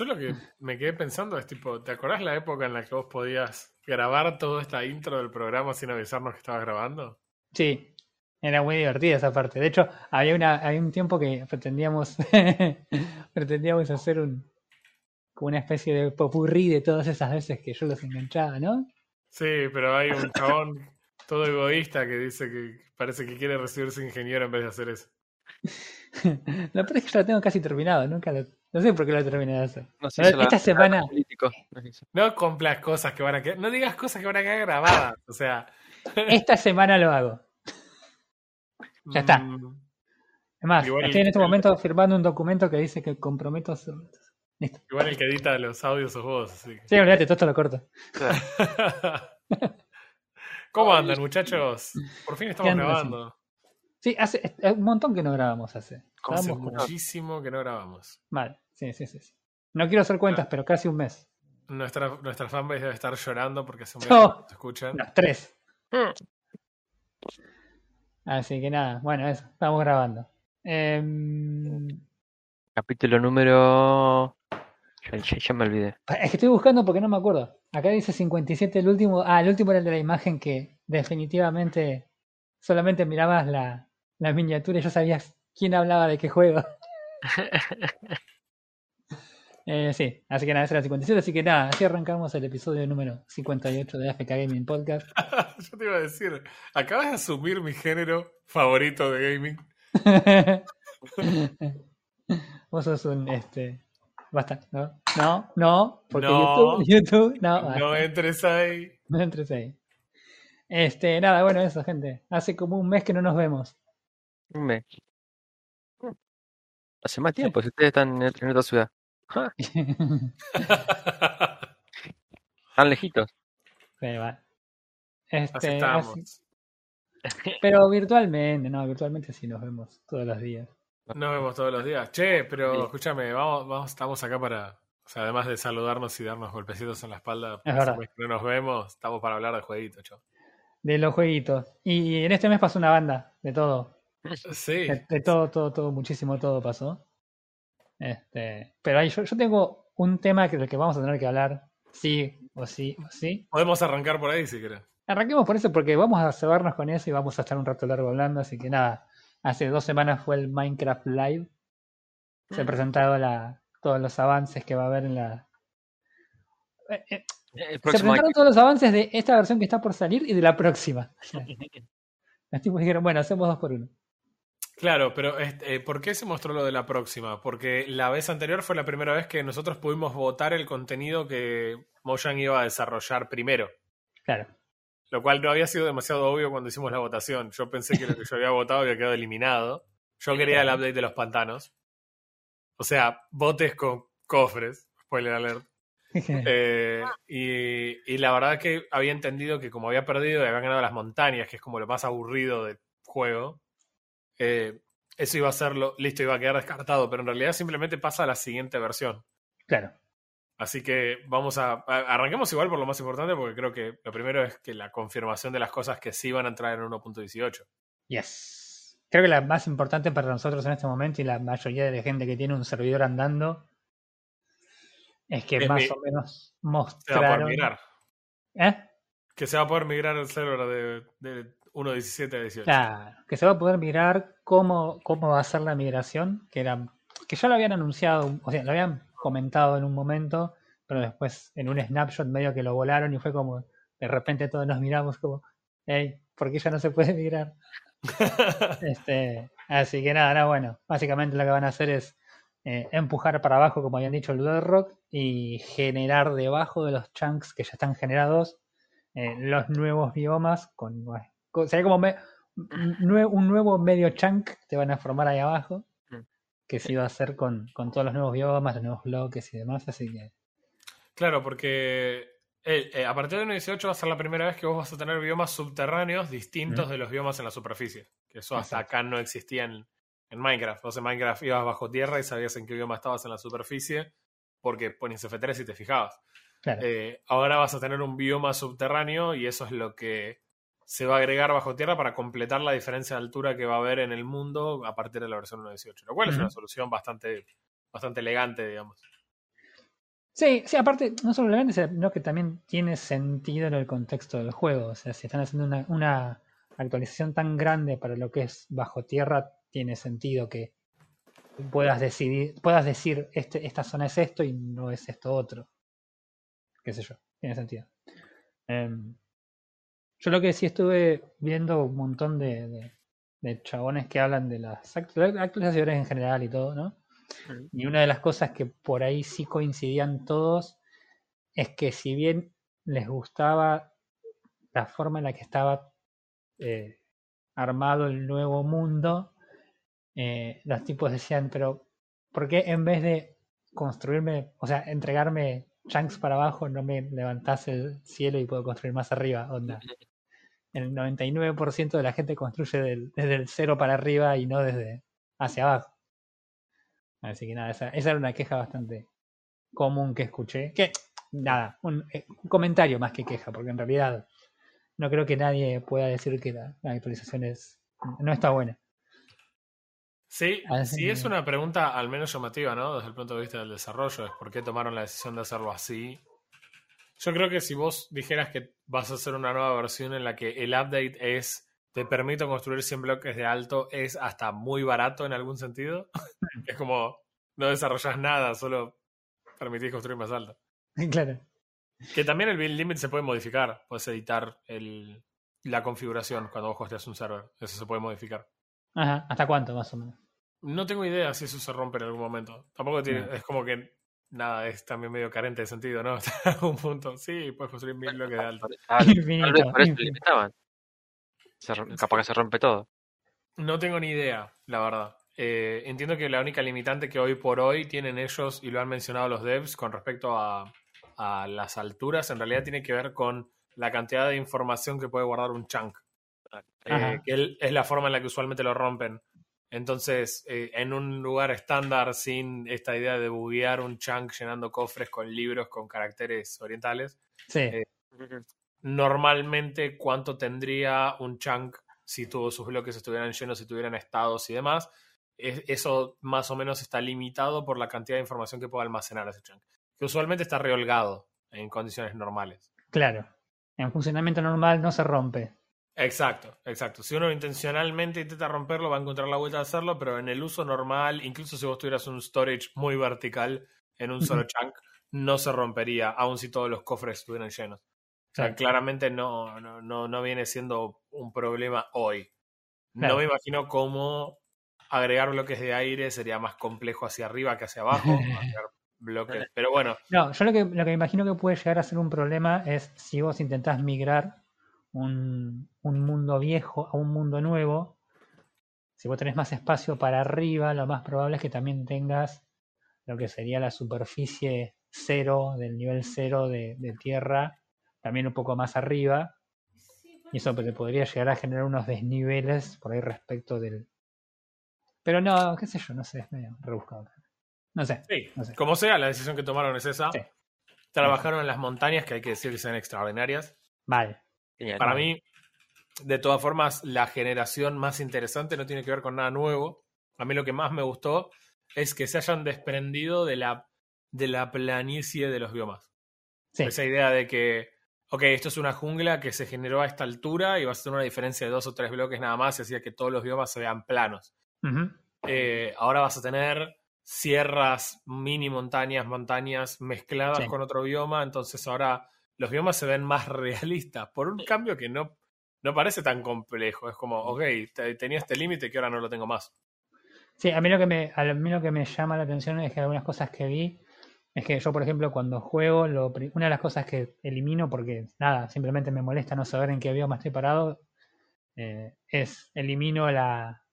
Yo lo que me quedé pensando es tipo, ¿te acordás la época en la que vos podías grabar toda esta intro del programa sin avisarnos que estabas grabando? Sí, era muy divertida esa parte. De hecho, había una, había un tiempo que pretendíamos, pretendíamos hacer un como una especie de popurrí de todas esas veces que yo los enganchaba, ¿no? Sí, pero hay un chabón todo egoísta que dice que parece que quiere recibirse ingeniero en vez de hacer eso. la verdad es que ya lo tengo casi terminado, nunca lo, no sé por qué lo terminé de hacer. No sé, la- esta semana. No compras cosas que van a quedar, no digas cosas que van a quedar grabadas, o sea. esta semana lo hago. Ya está. mm, Es más, Igual estoy en este el- momento firmando un documento que dice que comprometo a hacer... igual el que edita los audios sos vos, así que- Sí, olvídate, todo esto lo corto. ¿Cómo andan, muchachos? Por fin estamos grabando. Sí, hace un montón que no grabamos hace. Hace muchísimo que no grabamos. Mal, sí, sí, sí, sí. No quiero hacer cuentas, pero casi un mes. Nuestra, nuestra fanbase debe estar llorando porque hace un mes No. te escuchan. No, tres. Así que nada, bueno, eso, estamos grabando. Em, Capítulo número. Ya, ya- ya me olvidé. es que estoy buscando porque no me acuerdo. Acá dice 57 el último. Ah, el último era el de la imagen que definitivamente solamente mirabas la, la miniatura y ya sabías quién hablaba de qué juego. Eh, sí, así que nada, era el 57. Así que nada, así arrancamos el episodio número 58 de AFK Gaming Podcast. Yo te iba a decir, acabas de asumir mi género favorito de gaming. Vos sos un este. Basta, ¿no? No, no, porque No. YouTube, YouTube, no, basta, No entres ahí. no entres ahí. Este, nada, bueno, eso, gente. Hace como un mes que no nos vemos. Un mes. Hace más tiempo, si ustedes están en, en otra ciudad. Ja, Tan lejitos. Sí, va. Así Este, estamos. así- pero virtualmente, no, virtualmente sí nos vemos todos los días. Nos vemos todos los días. Che, pero Sí. escúchame, vamos, vamos, estamos acá para. O sea, además de saludarnos y darnos golpecitos en la espalda, Es verdad. no nos vemos, estamos para hablar de jueguitos. De los jueguitos. Y en este mes pasó una banda, de todo. Sí. De, de todo, todo, todo, muchísimo todo pasó. Este, pero ahí yo, yo tengo un tema que, del que vamos a tener que hablar, sí o sí o sí. Podemos arrancar por ahí si querés. Arranquemos por eso porque vamos a cebarnos con eso y vamos a estar un rato largo hablando, así que nada, hace dos semanas fue el Minecraft Live. Se han presentado la, todos los avances que va a haber en la... Eh, eh, se próximo año. presentaron todos los avances de esta versión que está por salir y de la próxima. Los tipos dijeron, bueno, hacemos dos por uno. Claro, pero este, ¿por qué se mostró lo de la próxima? Porque la vez anterior fue la primera vez que nosotros pudimos votar el contenido que Mojang iba a desarrollar primero. Claro. Lo cual no había sido demasiado obvio cuando hicimos la votación. Yo pensé que lo que yo había votado había quedado eliminado. Yo quería el update de los pantanos. O sea, botes con cofres. Spoiler alert. Eh, y, y la verdad que había entendido que como había perdido y habían ganado las montañas, que es como lo más aburrido del juego, eh, eso iba a ser lo, listo, iba a quedar descartado, pero en realidad simplemente pasa a la siguiente versión. claro. Así que vamos a, a- arranquemos igual por lo más importante, porque creo que lo primero es que la confirmación de las cosas que sí van a entrar en 1.18. Yes. Creo que la más importante para nosotros en este momento y la mayoría de la gente que tiene un servidor andando es que Es más mi- o menos Se va a poder mostraron. migrar. ¿Eh? Que se va a poder migrar el server de, de 1.17 a 18. Claro, que se va a poder mirar cómo, cómo va a ser la migración, que era, que ya lo habían anunciado, o sea, lo habían comentado en un momento, pero después en un snapshot medio que lo volaron y fue como, de repente todos nos miramos como, hey, ¿por qué ya no se puede migrar? Este, así que nada, nada, bueno, básicamente lo que van a hacer es eh, empujar para abajo, como habían dicho el Bedrock, y generar debajo de los chunks que ya están generados eh, los nuevos biomas con, con- sería como me- nue- un nuevo medio chunk que te van a formar ahí abajo Mm. que se iba a hacer con, con todos los nuevos biomas, los nuevos bloques y demás, así que Claro, porque eh, eh, a partir de 1.18 va a ser la primera vez que vos vas a tener biomas subterráneos distintos Mm. de los biomas en la superficie. Que eso hasta Exacto. acá no existía en, en Minecraft. Vos en Minecraft ibas bajo tierra y sabías en qué bioma estabas en la superficie porque ponías F3 y te fijabas. claro. Eh, ahora vas a tener un bioma subterráneo y eso es lo que se va a agregar bajo tierra para completar la diferencia de altura que va a haber en el mundo a partir de la versión 1.18. Lo cual es una solución bastante, bastante elegante, digamos. Sí, sí, aparte, no solo elegante, sino que también tiene sentido en el contexto del juego. O sea, si están haciendo una, una actualización tan grande para lo que es bajo tierra, tiene sentido que puedas decidir, puedas decir este, esta zona es esto y no es esto otro. Qué sé yo, tiene sentido. Em, yo lo que sí estuve viendo un montón de, de, de chabones que hablan de las actualizaciones en general y todo, ¿no? Y una de las cosas que por ahí sí coincidían todos es que si bien les gustaba la forma en la que estaba eh, armado el nuevo mundo, eh, los tipos decían, pero ¿por qué en vez de construirme, o sea, entregarme chunks para abajo, no me levantás el cielo y puedo construir más arriba? Onda. El 99% de la gente construye desde el cero para arriba y no desde hacia abajo. Así que nada, esa, esa era una queja bastante común que escuché. Que, nada, un, eh, un, comentario más que queja, porque en realidad no creo que nadie pueda decir que la, la actualización es, no está buena. Sí, sí es una pregunta al menos llamativa, ¿no? Desde el punto de vista del desarrollo, es por qué tomaron la decisión de hacerlo así. Yo creo que si vos dijeras que vas a hacer una nueva versión en la que el update es te permito construir 100 bloques de alto es hasta muy barato en algún sentido. es como no desarrollas nada, solo permitís construir más alto. Claro. Que también el build limit se puede modificar. Puedes editar el, la configuración cuando vos hosteas un server. Eso se puede modificar. Ajá. ¿Hasta cuánto más o menos? No tengo idea si eso se rompe en algún momento. Tampoco tiene, no. es como que nada, es también medio carente de sentido, ¿no? Hasta algún punto. Sí, puedes construir mil bloques de alto. Tal vez por eso limitaban. Se, capaz que se rompe todo. No tengo ni idea, la verdad. Eh, entiendo que la única limitante que hoy por hoy tienen ellos, y lo han mencionado los devs, con respecto a, a las alturas, en realidad tiene que ver con la cantidad de información que puede guardar un chunk. Eh, que es la forma en la que usualmente lo rompen. Entonces, eh, en un lugar estándar, sin esta idea de buguear un chunk llenando cofres con libros con caracteres orientales, sí. eh, normalmente cuánto tendría un chunk si todos sus bloques estuvieran llenos, si tuvieran estados y demás. Es, eso más o menos está limitado por la cantidad de información que puede almacenar ese chunk, que usualmente está reholgado en condiciones normales. Claro, en funcionamiento normal no se rompe. Exacto, exacto. Si uno intencionalmente intenta romperlo, va a encontrar la vuelta a hacerlo, pero en el uso normal, incluso si vos tuvieras un storage muy vertical en un solo chunk, no se rompería, aun si todos los cofres estuvieran llenos. O sea, claramente no, no, no, no viene siendo un problema hoy. Claro. No me imagino cómo agregar bloques de aire sería más complejo hacia arriba que hacia abajo. bloques. Pero bueno. No, yo lo que, lo que me imagino que puede llegar a ser un problema es si vos intentás migrar un, un mundo viejo a un mundo nuevo. Si vos tenés más espacio para arriba, lo más probable es que también tengas lo que sería la superficie cero del nivel cero de, de tierra también un poco más arriba. Y eso te podría llegar a generar unos desniveles por ahí respecto del. Pero no, qué sé yo, no sé, es medio rebuscado. No sé, sí, no sé. Como sea, la decisión que tomaron es esa. Sí. Trabajaron en las montañas, que hay que decir que son extraordinarias. Vale. Genial. Para mí, de todas formas, la generación más interesante no tiene que ver con nada nuevo. A mí lo que más me gustó es que se hayan desprendido de la, de la planicie de los biomas. Sí. Esa idea de que ok, esto es una jungla que se generó a esta altura y va a ser una diferencia de dos o tres bloques nada más y hacía que todos los biomas se vean planos. Uh -huh. eh, ahora vas a tener sierras, mini montañas, montañas mezcladas Sí. con otro bioma, entonces ahora los biomas se ven más realistas por un cambio que no, no parece tan complejo. Es como, ok, te- tenía este límite que ahora no lo tengo más. Sí, a mí, lo que me, a mí lo que me llama la atención es que algunas cosas que vi es que yo, por ejemplo, cuando juego, lo, una de las cosas que elimino porque nada, simplemente me molesta no saber en qué bioma estoy parado, eh, es elimino la,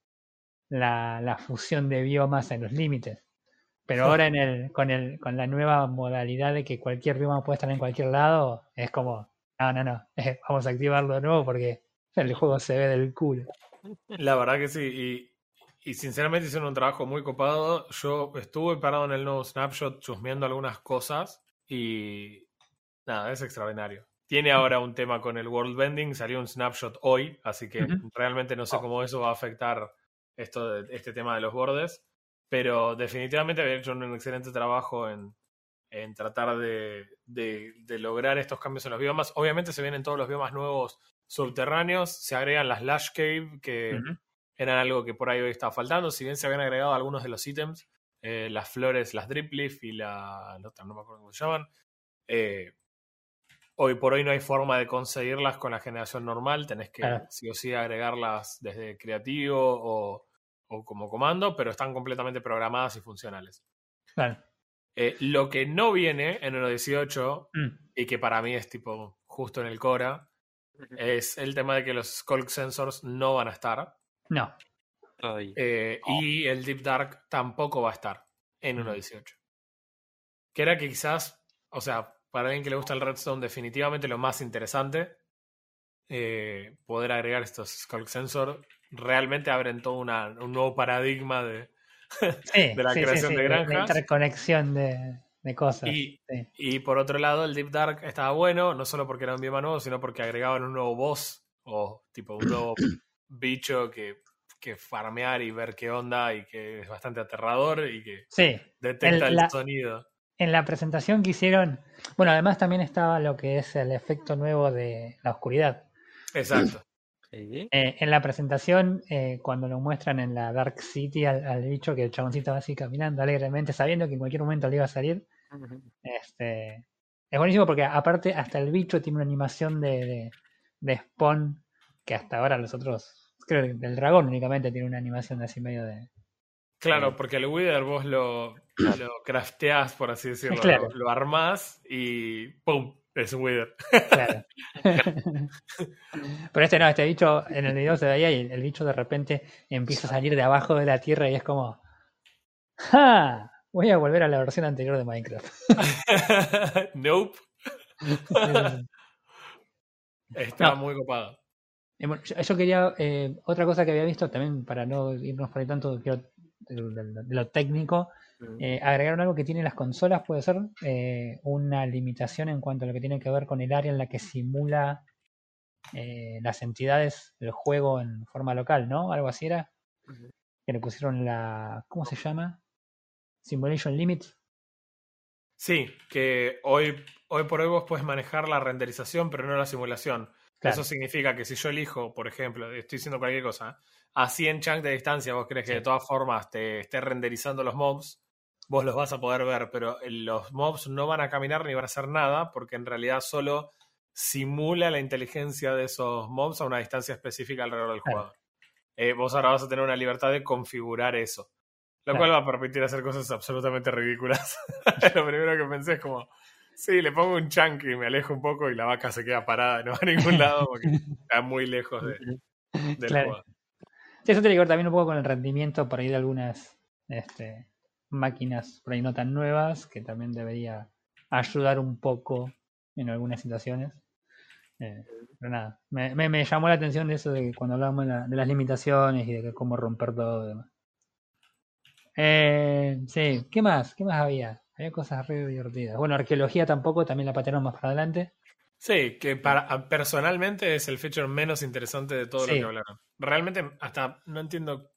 la, la fusión de biomas en los límites. Pero ahora en el, con, el, con la nueva modalidad de que cualquier bioma puede estar en cualquier lado, es como, no, no, no, vamos a activarlo de nuevo porque el juego se ve del culo. La verdad que sí, y, y sinceramente hicieron un trabajo muy copado. Yo estuve parado en el nuevo Snapshot chusmeando algunas cosas y nada, es extraordinario. Tiene ahora un tema con el World Bending, salió un Snapshot hoy, así que realmente no sé cómo eso va a afectar esto este tema de los bordes, pero definitivamente había hecho un excelente trabajo en, en tratar de, de- de lograr estos cambios en los biomas. Obviamente se vienen todos los biomas nuevos subterráneos, se agregan las Lash Cave, que eran algo que por ahí hoy estaba faltando, si bien se habían agregado algunos de los ítems, eh, las flores, las Drip Leaf y la, la otra, no me acuerdo cómo se llaman, eh, hoy por hoy no hay forma de conseguirlas con la generación normal, tenés que sí o sí agregarlas desde creativo o, o como comando, pero están completamente programadas y funcionales. Claro. Eh, lo que no viene en 1.18 Mm. y que para mí es tipo justo en el Cora, es el tema de que los Skulk Sensors no van a estar. No. Ay. eh, y el Deep Dark tampoco va a estar en 1.18. Que era que quizás, o sea, para alguien que le gusta el Redstone, definitivamente lo más interesante, eh, poder agregar estos Skulk Sensor, realmente abren todo una- un nuevo paradigma de... Sí, De la sí, creación sí, de granjas. interconexión de, de cosas. Y, y por otro lado, el Deep Dark estaba bueno, no solo porque era un bioma nuevo, sino porque agregaban un nuevo boss o tipo un nuevo bicho que, que farmear y ver qué onda y que es bastante aterrador y que Sí, detecta El- el, la- sonido. en la presentación que hicieron, bueno, además también estaba lo que es el efecto nuevo de la oscuridad. Exacto. Sí. Eh, en la presentación, eh, cuando lo muestran en la Dark City al, al bicho, que el chaboncito va así caminando alegremente, sabiendo que en cualquier momento le iba a salir, este, es buenísimo porque aparte hasta el bicho tiene una animación de, de, de spawn que hasta ahora los otros, creo que el dragón únicamente tiene una animación así medio de... Claro, porque el Wither vos lo, lo crafteás, por así decirlo, Claro. lo, lo armás y ¡pum! Es un Wither. Claro. Pero este no, este bicho en el video se veía y el, bicho de repente empieza a salir de abajo de la tierra y es como. ¡Ja! Voy a volver a la versión anterior de Minecraft. nope. Eh, Está No. muy copado. bueno, yo, quería. eh, otra cosa que había visto también, para no irnos por ahí tanto de, de- de lo técnico. Eh, agregaron algo que tienen las consolas, puede ser eh, una limitación en cuanto a lo que tiene que ver con el área en la que simula eh, las entidades del juego en forma local, ¿no? Algo así era. Que le pusieron la. ¿Cómo se llama? Simulation Limit. Sí, que hoy, hoy por hoy vos puedes manejar la renderización, pero no la simulación. Claro. Eso significa que si yo elijo, por ejemplo, estoy diciendo cualquier cosa, a 100 chunks de distancia, vos crees que Sí. de todas formas te esté renderizando los mobs, vos los vas a poder ver, pero los mobs no van a caminar ni van a hacer nada, porque en realidad solo simula la inteligencia de esos mobs a una distancia específica alrededor del Claro. jugador. Eh, vos ahora vas a tener una libertad de configurar eso. Lo Claro. cual va a permitir hacer cosas absolutamente ridículas. Lo primero que pensé es como, sí, le pongo un chunk y me alejo un poco y la vaca se queda parada y no va a ningún lado porque está muy lejos de- del Claro. Sí, eso tiene que ver también un poco con el rendimiento por ahí de algunas este, máquinas por ahí no tan nuevas, que también debería ayudar un poco en algunas situaciones. Eh, pero nada, me, me, me llamó la atención de eso de que cuando hablamos de, la- de las limitaciones y de que cómo romper todo y demás. Eh, sí, ¿qué más? ¿Qué más había? Había cosas re divertidas. Bueno, arqueología tampoco, también la patearon más para adelante. Sí, que para personalmente es el feature menos interesante de todo lo que hablaron. Realmente hasta no entiendo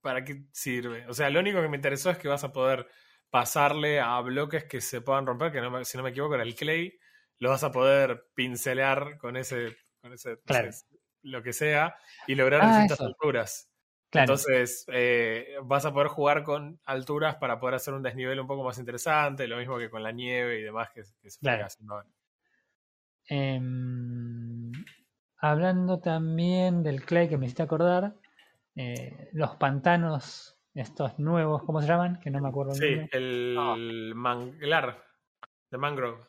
para qué sirve. O sea, lo único que me interesó es que vas a poder pasarle a bloques que se puedan romper, que no me- si no me equivoco era el clay, lo vas a poder pincelar con ese, con ese no Claro. sé, lo que sea, y lograr Ah, distintas eso. alturas. Claro, Entonces, eh, vas a poder jugar con alturas para poder hacer un desnivel un poco más interesante, lo mismo que con la nieve y demás que, que se Claro. haciendo ahora. Em, hablando también del clay que me hiciste acordar, eh, los pantanos, estos nuevos, ¿cómo se llaman? Que no me acuerdo el Sí, el manglar de mangrove.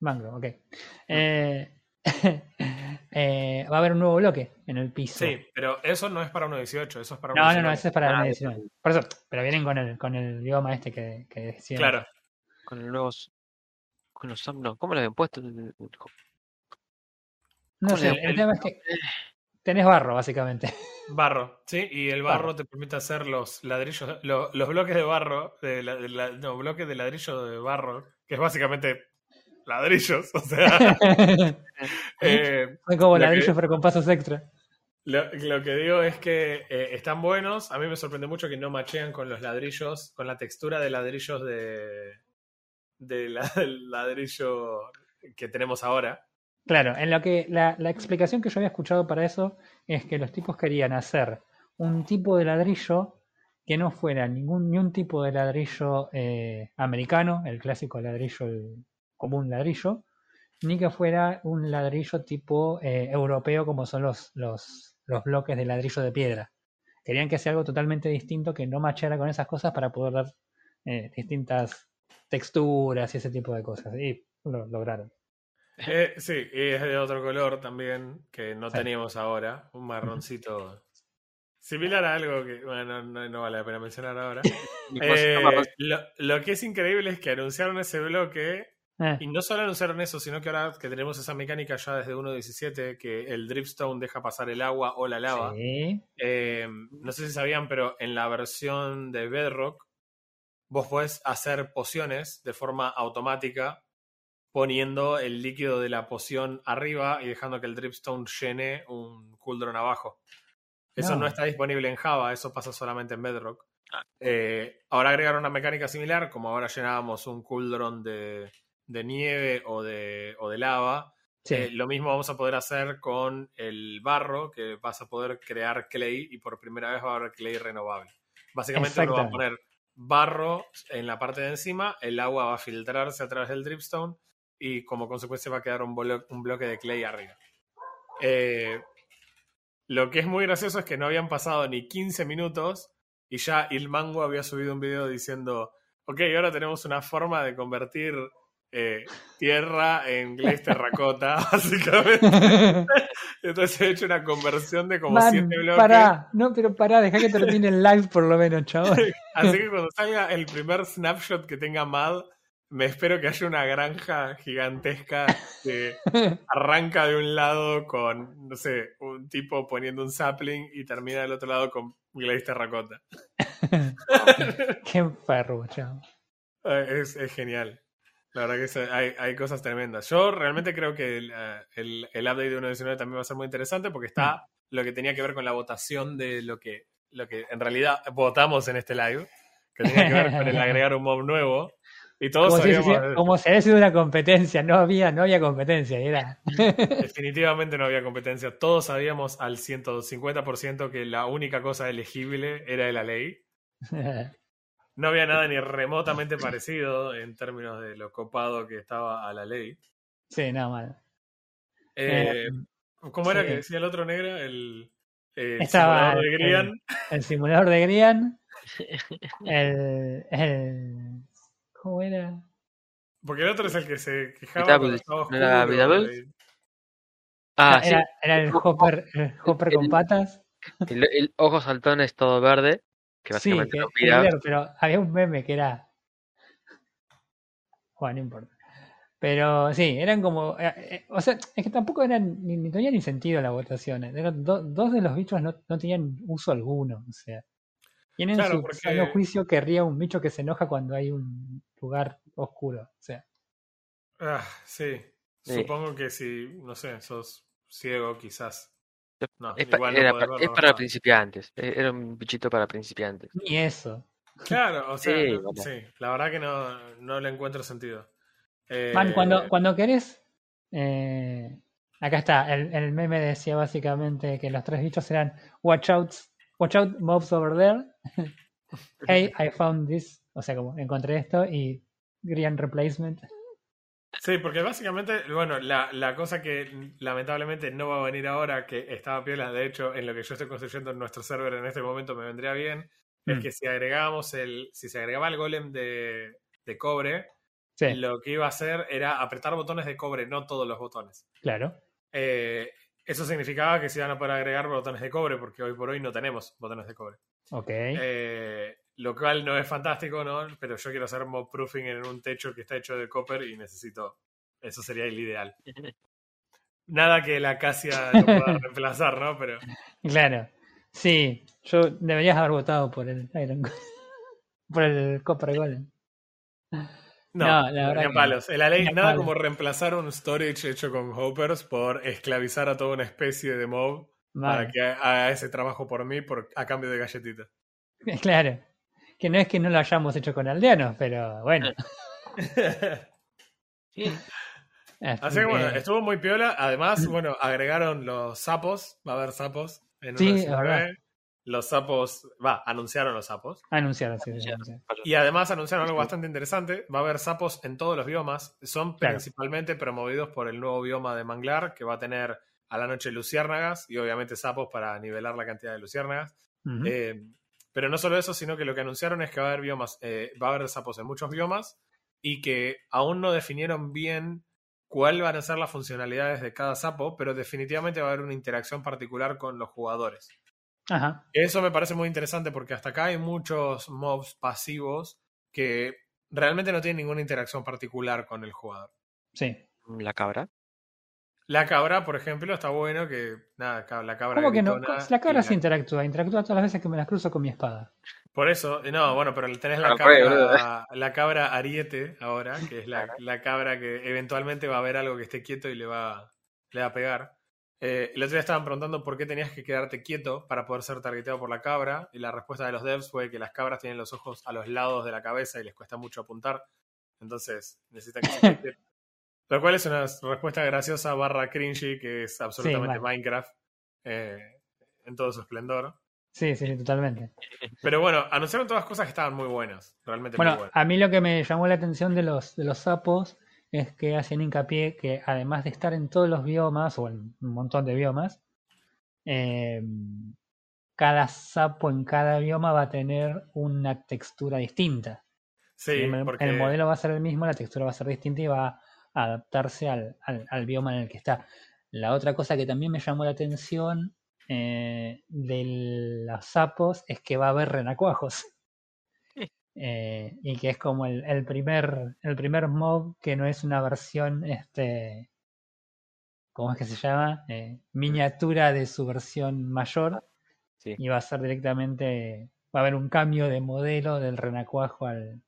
Mangrove, ok. Eh, eh, va a haber un nuevo bloque en el piso. Sí, pero eso no es para 1.18, eso es para No, no, no, 1.19. ese es para Ah, la eso. edición. Por eso, pero vienen con el, con el idioma este que, que decían. Claro, Con el nuevo. Con los no, ¿Cómo le habían puesto? No sé, el- el tema es que tenés barro, básicamente. barro, ¿sí? Y el barro Barro. te permite hacer los ladrillos, lo- los bloques de barro, de la- de la- no, bloques de ladrillo de barro, que es básicamente ladrillos, o sea, eh, Son como que- ladrillos pero con pasos extra. Lo, lo que digo es que eh, están buenos. A mí me sorprende mucho que no machean con los ladrillos, con la textura de ladrillos de, de la- del ladrillo que tenemos ahora. Claro, en lo que la, explicación que yo había escuchado para eso es que los tipos querían hacer un tipo de ladrillo que no fuera ningún ni un tipo de ladrillo eh, americano, el clásico ladrillo, el común ladrillo, ni que fuera un ladrillo tipo eh, europeo como son los, los, los bloques de ladrillo de piedra. Querían que sea algo totalmente distinto que no machara con esas cosas para poder dar eh, distintas texturas y ese tipo de cosas. Y lo lograron. Eh, sí, y es de otro color también, que no teníamos ahora, un marroncito similar a algo que, bueno, no, no vale la pena mencionar ahora. Eh, lo, lo que es increíble es que anunciaron ese bloque Eh, y no solo anunciaron eso, sino que ahora que tenemos esa mecánica ya desde 1.17, que el dripstone deja pasar el agua o la lava. sí. No sé si sabían, pero en la versión de Bedrock, vos podés hacer pociones de forma automática poniendo el líquido de la poción arriba y dejando que el dripstone llene un cauldron abajo. Eso No. no está disponible en Java, eso pasa solamente en Bedrock. Eh, ahora agregaron una mecánica similar, como ahora llenábamos un cauldron de, de nieve o de, o de lava, Sí. eh, lo mismo vamos a poder hacer con el barro, que vas a poder crear clay y por primera vez va a haber clay renovable. Básicamente uno va a poner barro en la parte de encima, el agua va a filtrarse a través del dripstone y como consecuencia va a quedar un, blo- un bloque de clay arriba. Eh, lo que es muy gracioso es que no habían pasado ni 15 minutos y ya Il Mango había subido un video diciendo, ok, ahora tenemos una forma de convertir eh, tierra en glaze terracota, básicamente. Entonces he hecho una conversión de como Man, 7 bloques. pará, no, pero pará, deja que termine el live por lo menos, chaval. Así que cuando salga el primer snapshot que tenga Mad, me espero que haya una granja gigantesca que arranca de un lado con, no sé, un tipo poniendo un sapling y termina del otro lado con glaze terracota. Qué chaval. Eh, Es, es genial. La verdad que es- hay, hay cosas tremendas. Yo realmente creo que el, eh, el, el update de 1.19 también va a ser muy interesante porque está lo que tenía que ver con la votación de lo que, lo que en realidad votamos en este live, que tenía que ver con el agregar un mob nuevo. Y todos Como sabíamos, si- como si había sido una competencia, no había, no había competencia, era. definitivamente no había competencia. Todos sabíamos al 150% que la única cosa elegible era de la ley. No había nada ni remotamente parecido en términos de lo copado que estaba a la ley. sí, nada mal. Eh, ¿Cómo era sí. que decía el otro negro? El, el Estaba simulador de el- Grian. El simulador de Grian, el, el. ¿Cómo era? Porque el otro es el que se quejaba ¿no era Vitable? eh, Ah, sí. era, era el hopper, el hopper con patas. El, el ojo saltón es todo verde. Que Sí, básicamente lo que mira. claro, pero había un meme que era. Bueno, no importa. Pero sí, eran como. eh, eh, o sea, es que tampoco eran. Ni, ni tenía ni sentido la votación. Eran do- dos de los bichos no, no tenían uso alguno. O sea. ¿Quién en Claro, su porque- sano juicio querría un bicho que se enoja cuando hay un lugar oscuro? O sea. Ah, sí. Sí. Supongo que si, no sé, sos ciego quizás. No, Es, pa- igual no era verlo es para principiantes. e- Era un bichito para principiantes. Ni eso. Claro, o sea, Sí, no- vamos. sí, la verdad que no, no le encuentro sentido. Eh, Man, cuando, cuando querés. eh, acá está. El, el meme decía básicamente que los tres bichos eran Watch out, watch out mobs over there. hey, I found this. O sea, como encontré esto y Grian Replacement. Sí, porque básicamente, bueno, la, la cosa que lamentablemente no va a venir ahora, que estaba piola, de hecho, en lo que yo estoy construyendo en nuestro server en este momento me vendría bien, es Mm. que si agregábamos el, si se agregaba el golem de, de cobre, Sí, lo que iba a hacer era apretar botones de cobre, no todos los botones. claro. Eh, eso significaba que se iban a poder agregar botones de cobre, porque hoy por hoy no tenemos botones de cobre. Ok. Eh, lo cual no es fantástico, ¿no? Pero yo quiero hacer mob proofing en un techo que está hecho de copper y necesito. Eso sería el ideal. Nada que la acacia lo pueda reemplazar, ¿no? Pero. Claro. Sí, yo deberías haber votado por el Iron Golem. por el Copper Golem. No, No, la verdad ni a que palos. En la ley, nada palos. como reemplazar un storage hecho con hoppers por esclavizar a toda una especie de mob para que haga ese trabajo por mí por, a cambio de galletitas. Claro. Que no es que no lo hayamos hecho con aldeanos, pero bueno. Este, Así que bueno, estuvo muy piola. Además, bueno, agregaron los sapos. Va a haber sapos en Sí, una. Los sapos, va, anunciaron los sapos. anunciaron, sí, sí. Y además anunciaron algo bastante interesante. Va a haber sapos en todos los biomas. Son Claro. principalmente promovidos por el nuevo bioma de Manglar, que va a tener a la noche luciérnagas y obviamente sapos para nivelar la cantidad de luciérnagas. Eh, pero no solo eso, sino que lo que anunciaron es que va a haber biomas, eh, va a haber sapos en muchos biomas y que aún no definieron bien cuál van a ser las funcionalidades de cada sapo, pero definitivamente va a haber una interacción particular con los jugadores. Ajá. Eso me parece muy interesante porque hasta acá hay muchos mobs pasivos que realmente no tienen ninguna interacción particular con el jugador. Sí. La cabra. La cabra, por ejemplo, está bueno que nada, la cabra ¿Cómo que no? La cabra se interactúa. Interactúa todas las veces que me las cruzo con mi espada. Por eso, eh, no, bueno, pero tenés la cabra, la cabra ariete ahora, que es la, la cabra que eventualmente va a ver algo que esté quieto y le va, le va a pegar. Eh, el otro día estaban preguntando por qué tenías que quedarte quieto para poder ser targeteado por la cabra, y la respuesta de los devs fue que las cabras tienen los ojos a los lados de la cabeza y les cuesta mucho apuntar, entonces necesitan que se queden. Lo cual es una respuesta graciosa barra cringy que es absolutamente. Minecraft eh, en todo su esplendor. Sí, sí, sí, totalmente. Pero bueno, anunciaron todas cosas que estaban muy buenas. Realmente muy Bueno, buenas. a mí lo que me llamó la atención de los, de los sapos es que hacen hincapié que además de estar en todos los biomas, o en un montón de biomas, eh, cada sapo en cada bioma va a tener una textura distinta. Sí, el, porque el modelo va a ser el mismo, la textura va a ser distinta y va a adaptarse al, al- al bioma en el que está. La otra cosa que también me llamó la atención eh, de los sapos es que va a haber renacuajos. Eh, y que es como el, el primer el primer mob que no es una versión este ¿cómo es que se llama? Eh, miniatura de su versión mayor Sí. y va a ser directamente va a haber un cambio de modelo del renacuajo al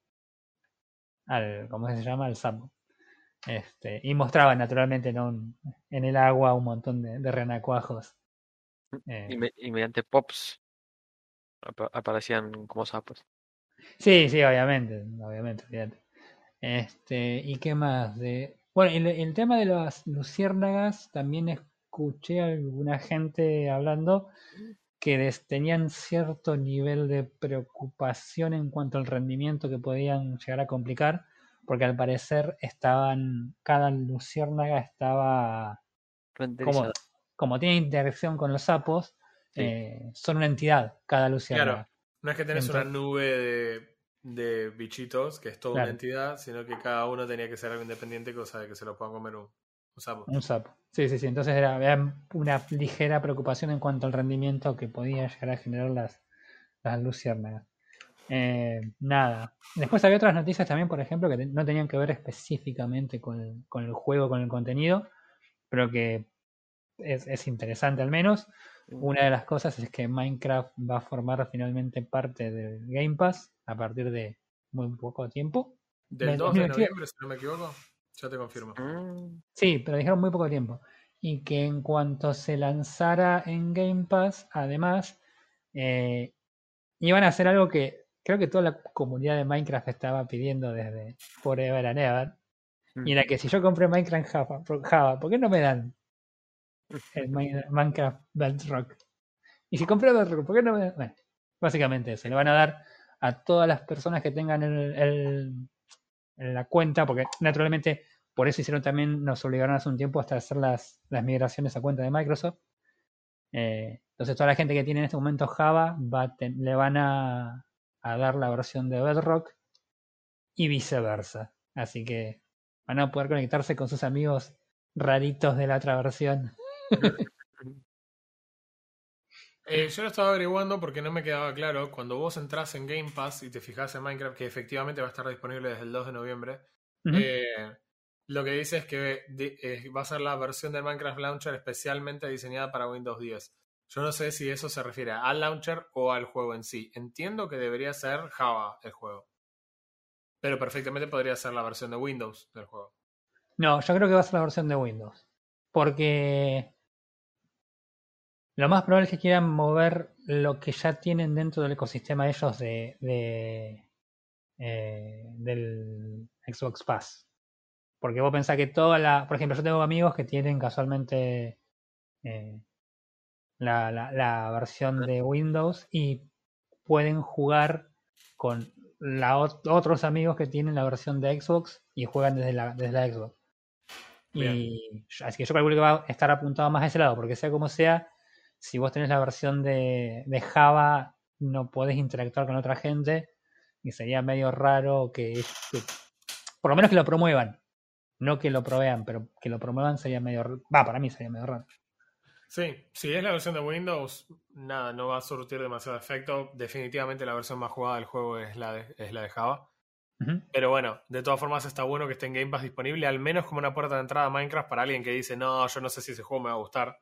al ¿cómo se llama? al sapo este y mostraba naturalmente ¿no? Un- en el agua un montón de, de renacuajos Eh, Y, me- y mediante pops apa- aparecían como sapos. Sí, sí, obviamente, obviamente. Este, ¿y qué más? De, bueno, el, el tema de las luciérnagas, también escuché a alguna gente hablando que des- tenían cierto nivel de preocupación en cuanto al rendimiento que podían llegar a complicar, porque al parecer estaban, cada luciérnaga estaba, como, como tiene interacción con los sapos, Sí. eh, son una entidad, cada luciérnaga. No es que tenés una nube de, de bichitos, que es toda Claro. una entidad, sino que cada uno tenía que ser algo independiente, cosa de que se lo puedan comer un, un sapo. Un sapo. Sí, sí, sí. Entonces era, era una ligera preocupación en cuanto al rendimiento que podía llegar a generar las, las luciérnagas. Eh, nada. Después había otras noticias también, por ejemplo, que no tenían que ver específicamente con el, con el juego, con el contenido, pero que es, es interesante al menos. Una de las cosas es que Minecraft va a formar finalmente parte del Game Pass a partir de muy poco tiempo. Del Me- 2 de noviembre, si no me equivoco, ya te confirmo. Mm, Sí, pero dijeron muy poco tiempo. Y que en cuanto se lanzara en Game Pass, además, eh, iban a hacer algo que creo que toda la comunidad de Minecraft estaba pidiendo desde Forever and Ever. mm. Y era que si yo compré Minecraft Java, Java, ¿por qué no me dan el Min- Minecraft Bedrock? Y si compré Bedrock, ¿por qué no me? Bueno, básicamente eso. Le van a dar a todas las personas que tengan el, el- la cuenta, porque naturalmente por eso hicieron también, nos obligaron hace un tiempo hasta hacer las, las migraciones a cuenta de Microsoft. Eh, entonces toda la gente que tiene en este momento Java va a le van a, a dar la versión de Bedrock y viceversa. Así que van a poder conectarse con sus amigos raritos de la otra versión. Eh, yo lo estaba averiguando porque no me quedaba claro. Cuando vos entras en Game Pass y te fijas en Minecraft, que efectivamente va a estar disponible desde el 2 de noviembre, eh, lo que dice es que eh, va a ser la versión del Minecraft Launcher especialmente diseñada para Windows 10. Yo no sé si eso se refiere al launcher o al juego en sí. Entiendo que debería ser Java el juego. Pero perfectamente podría ser la versión de Windows del juego. No, yo creo que va a ser la versión de Windows. Porque lo más probable es que quieran mover lo que ya tienen dentro del ecosistema ellos de, de, eh, del Xbox Pass. Porque vos pensás que toda la. Por ejemplo, yo tengo amigos que tienen casualmente eh, la, la, la versión de Windows y pueden jugar con la, ot- otros amigos que tienen la versión de Xbox y juegan desde la, desde la Xbox. Y así que yo calculo que va a estar apuntado más a ese lado, porque sea como sea, si vos tenés la versión de, de Java, no podés interactuar con otra gente y sería medio raro que, que- por lo menos que lo promuevan, no que lo provean, pero que lo promuevan sería medio, va, para mí sería medio raro. Sí, si es la versión de Windows, nada, no va a surtir demasiado efecto. Definitivamente la versión más jugada del juego es la de, es la de Java. Pero bueno, de todas formas está bueno que esté en Game Pass disponible, al menos como una puerta de entrada a Minecraft para alguien que dice, no, yo no sé si ese juego me va a gustar.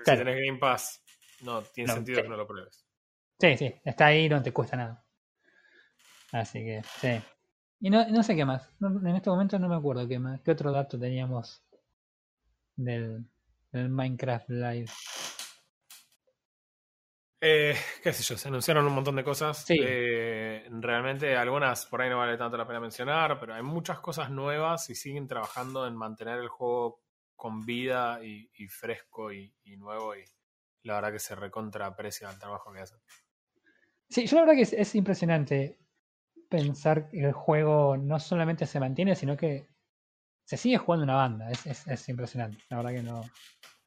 Si Claro. tenés Game Pass, no tiene No, sentido que no lo pruebes. Sí, sí, está ahí, no te cuesta nada. Así que, sí. Y no, no sé qué más. No- en este momento no me acuerdo qué más. ¿Qué otro dato teníamos del, del Minecraft Live? Eh, qué sé yo, se anunciaron un montón de cosas. Sí. Eh, realmente algunas por ahí no vale tanto la pena mencionar, pero hay muchas cosas nuevas y siguen trabajando en mantener el juego con vida y, y fresco y, y nuevo y la verdad que se recontra aprecia el trabajo que hacen. Sí, yo la verdad que es, es impresionante pensar que el juego no solamente se mantiene, sino que se sigue jugando una banda. Es, es, es impresionante. La verdad que no.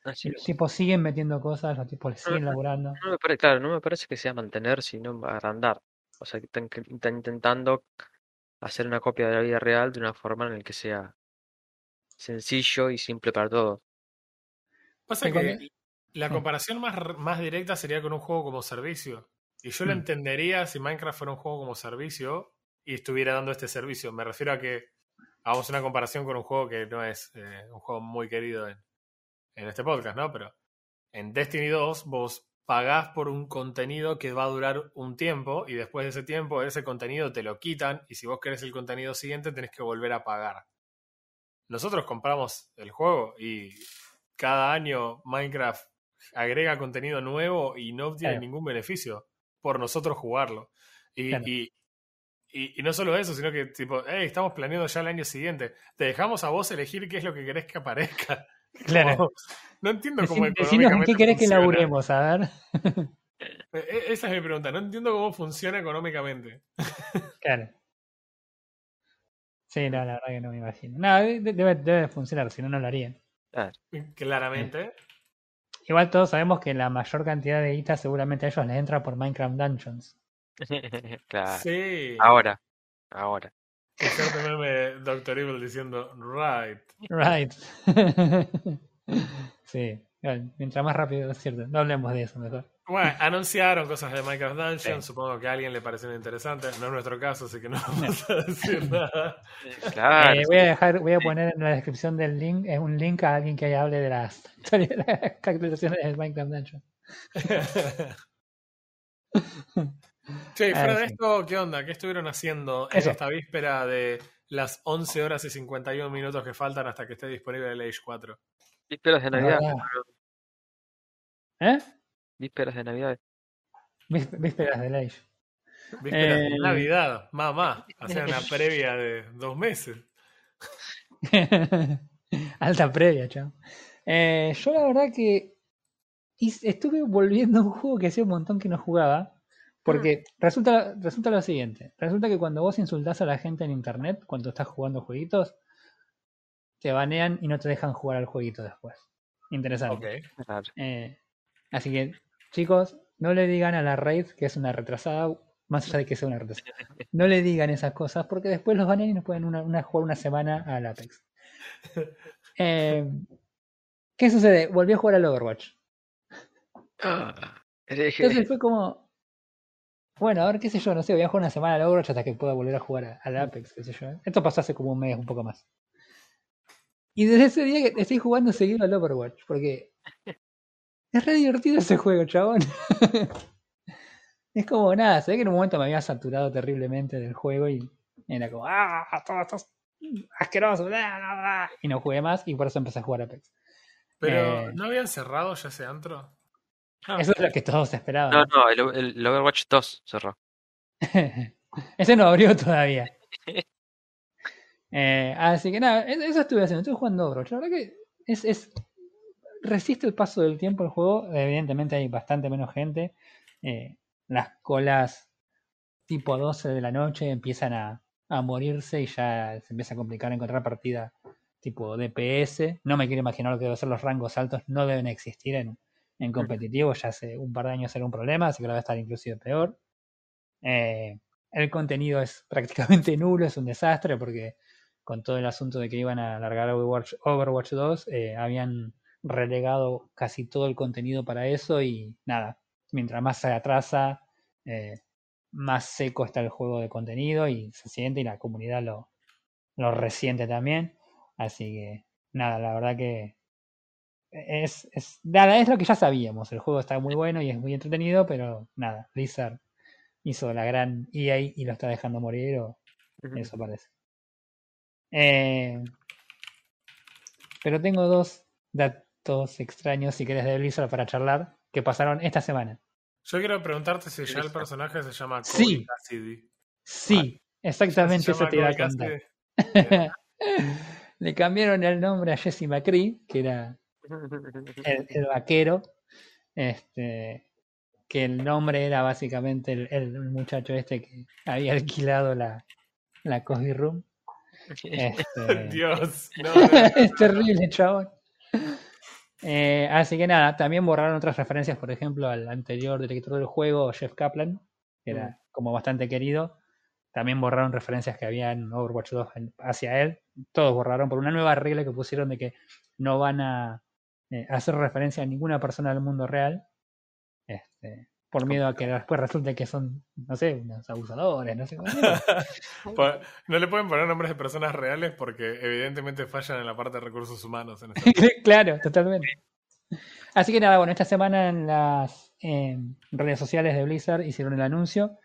Así los tipos siguen metiendo cosas, los tipos le siguen laburando. No me parece, claro, no me parece que sea mantener, sino agrandar. O sea, que están, que están intentando hacer una copia de la vida real de una forma en la que sea sencillo y simple para todos. Pasa que la comparación más, más directa sería con un juego como servicio. Y yo lo Mm. entendería si Minecraft fuera un juego como servicio y estuviera dando este servicio. Me refiero a que hagamos una comparación con un juego que no es eh, un juego muy querido en, en este podcast, ¿no? Pero en Destiny 2 vos pagás por un contenido que va a durar un tiempo y después de ese tiempo ese contenido te lo quitan y si vos querés el contenido siguiente tenés que volver a pagar. Nosotros compramos el juego y cada año Minecraft agrega contenido nuevo y no obtiene Claro. ningún beneficio por nosotros jugarlo. Y, Claro. y, y- y no solo eso, sino que tipo, hey, estamos planeando ya el año siguiente. Te dejamos a vos elegir qué es lo que querés que aparezca. Claro. Como, no entiendo cómo Decinos en qué querés que laburemos, a ver. E- e- Esa es mi pregunta. No entiendo cómo funciona económicamente. Claro. Sí, no, la verdad que no me imagino. No, de- de- debe, debe funcionar, si no, no lo harían. Claramente. Igual todos sabemos que la mayor cantidad de guita seguramente a ellos les entra por Minecraft Dungeons. Claro. Sí. Ahora, ahora. Meme Dr. Evil diciendo, right. Right. sí, bueno, mientras más rápido es cierto. No hablemos de eso mejor. Bueno, anunciaron cosas de Minecraft Dungeon. Sí. Supongo que a alguien le parecieron interesantes. No es nuestro caso, así que no vamos a decir nada. Claro. Eh, voy a dejar, voy a poner en la descripción del link eh, un link a alguien que hable de las, de las actualizaciones de Minecraft Dungeon. Che, Ah, fuera de sí. esto, ¿qué onda? ¿Qué estuvieron haciendo en Eso. esta víspera de las 11 horas y 51 minutos que faltan hasta que esté disponible el Age 4? Vísperas de Navidad. ¿Eh? Vísperas de Navidad. Vísp- Vísperas del Age. Vísperas Eh. de Navidad, mamá. Hacer una previa de dos meses. Alta previa, chao. Eh, yo la verdad que estuve volviendo a un juego que hacía un montón que no jugaba. Porque resulta, resulta lo siguiente. Resulta que cuando vos insultás a la gente en internet, cuando estás jugando jueguitos, te banean y no te dejan jugar al jueguito después. Interesante. Ok. Claro. Eh, así que, chicos, no le digan a la raid que es una retrasada, más allá de que sea una retrasada. No le digan esas cosas porque después los banean y nos pueden una, una- jugar una semana al Apex. Eh, ¿Qué sucede? Volví a jugar al Overwatch. Ah. Entonces fue como, bueno, a ver, qué sé yo, no sé, voy a jugar una semana al Overwatch hasta que pueda volver a jugar a- al Apex, qué sé yo. Esto pasó hace como un mes, un poco más. Y desde ese día que estoy jugando seguido al Overwatch, porque es re divertido ese juego, chabón. es como nada, se ve que en un momento me había saturado terriblemente del juego y era como, ah, todo esto es asqueroso, bla, bla, bla", y no jugué más y por eso empecé a jugar Apex. Pero, Eh. ¿no habían cerrado ya ese antro? Ah, Eso es lo que todos esperaban. No, no, el, el- el Overwatch 2 cerró. Ese no abrió todavía. Eh, así que nada, e- eso estuve haciendo. Estuve jugando Overwatch. La verdad que es, es- resiste el paso del tiempo el juego. Evidentemente hay bastante menos gente. Eh, las colas tipo 12 de la noche empiezan a, a morirse y ya se empieza a complicar encontrar partida tipo DPS. No me quiero imaginar lo que deben ser los rangos altos. No deben existir en, en competitivo. Ya hace un par de años era un problema, así que ahora va a estar inclusive peor. Eh, el contenido es prácticamente nulo, es un desastre porque con todo el asunto de que iban a alargar Overwatch, Overwatch 2, eh, habían relegado casi todo el contenido para eso y nada, mientras más se atrasa, eh, más seco está el juego de contenido y se siente y la comunidad lo, lo resiente también. Así que nada, la verdad que es, es, nada, es lo que ya sabíamos. El juego está muy bueno y es muy entretenido, pero nada, Blizzard hizo la gran EA y lo está dejando morir, o eso parece. Eh, pero tengo dos datos extraños, si querés, de Blizzard para charlar, que pasaron esta semana. Yo quiero preguntarte si ya el personaje se llama Cody Sí. Cassidy. Sí, exactamente Se eso te iba a contar. Le cambiaron el nombre a Jesse McCree, que era el, el vaquero, este, que el nombre era básicamente el, el muchacho este que había alquilado la, la Coffee Room. Este, Dios, no, no, no. es terrible, chabón. Eh, así que nada, también borraron otras referencias, por ejemplo, al anterior director del juego, Jeff Kaplan, que era Mm. como bastante querido. También borraron referencias que había en Overwatch 2 en- hacia él. Todos borraron por una nueva regla que pusieron de que no van a eh, hacer referencia a ninguna persona del mundo real. Este, por miedo a que después resulte que son, no sé, unos abusadores, no sé. No le pueden poner nombres de personas reales porque evidentemente fallan en la parte de recursos humanos. En claro, totalmente. Así que nada, bueno, esta semana en las eh, redes sociales de Blizzard hicieron el anuncio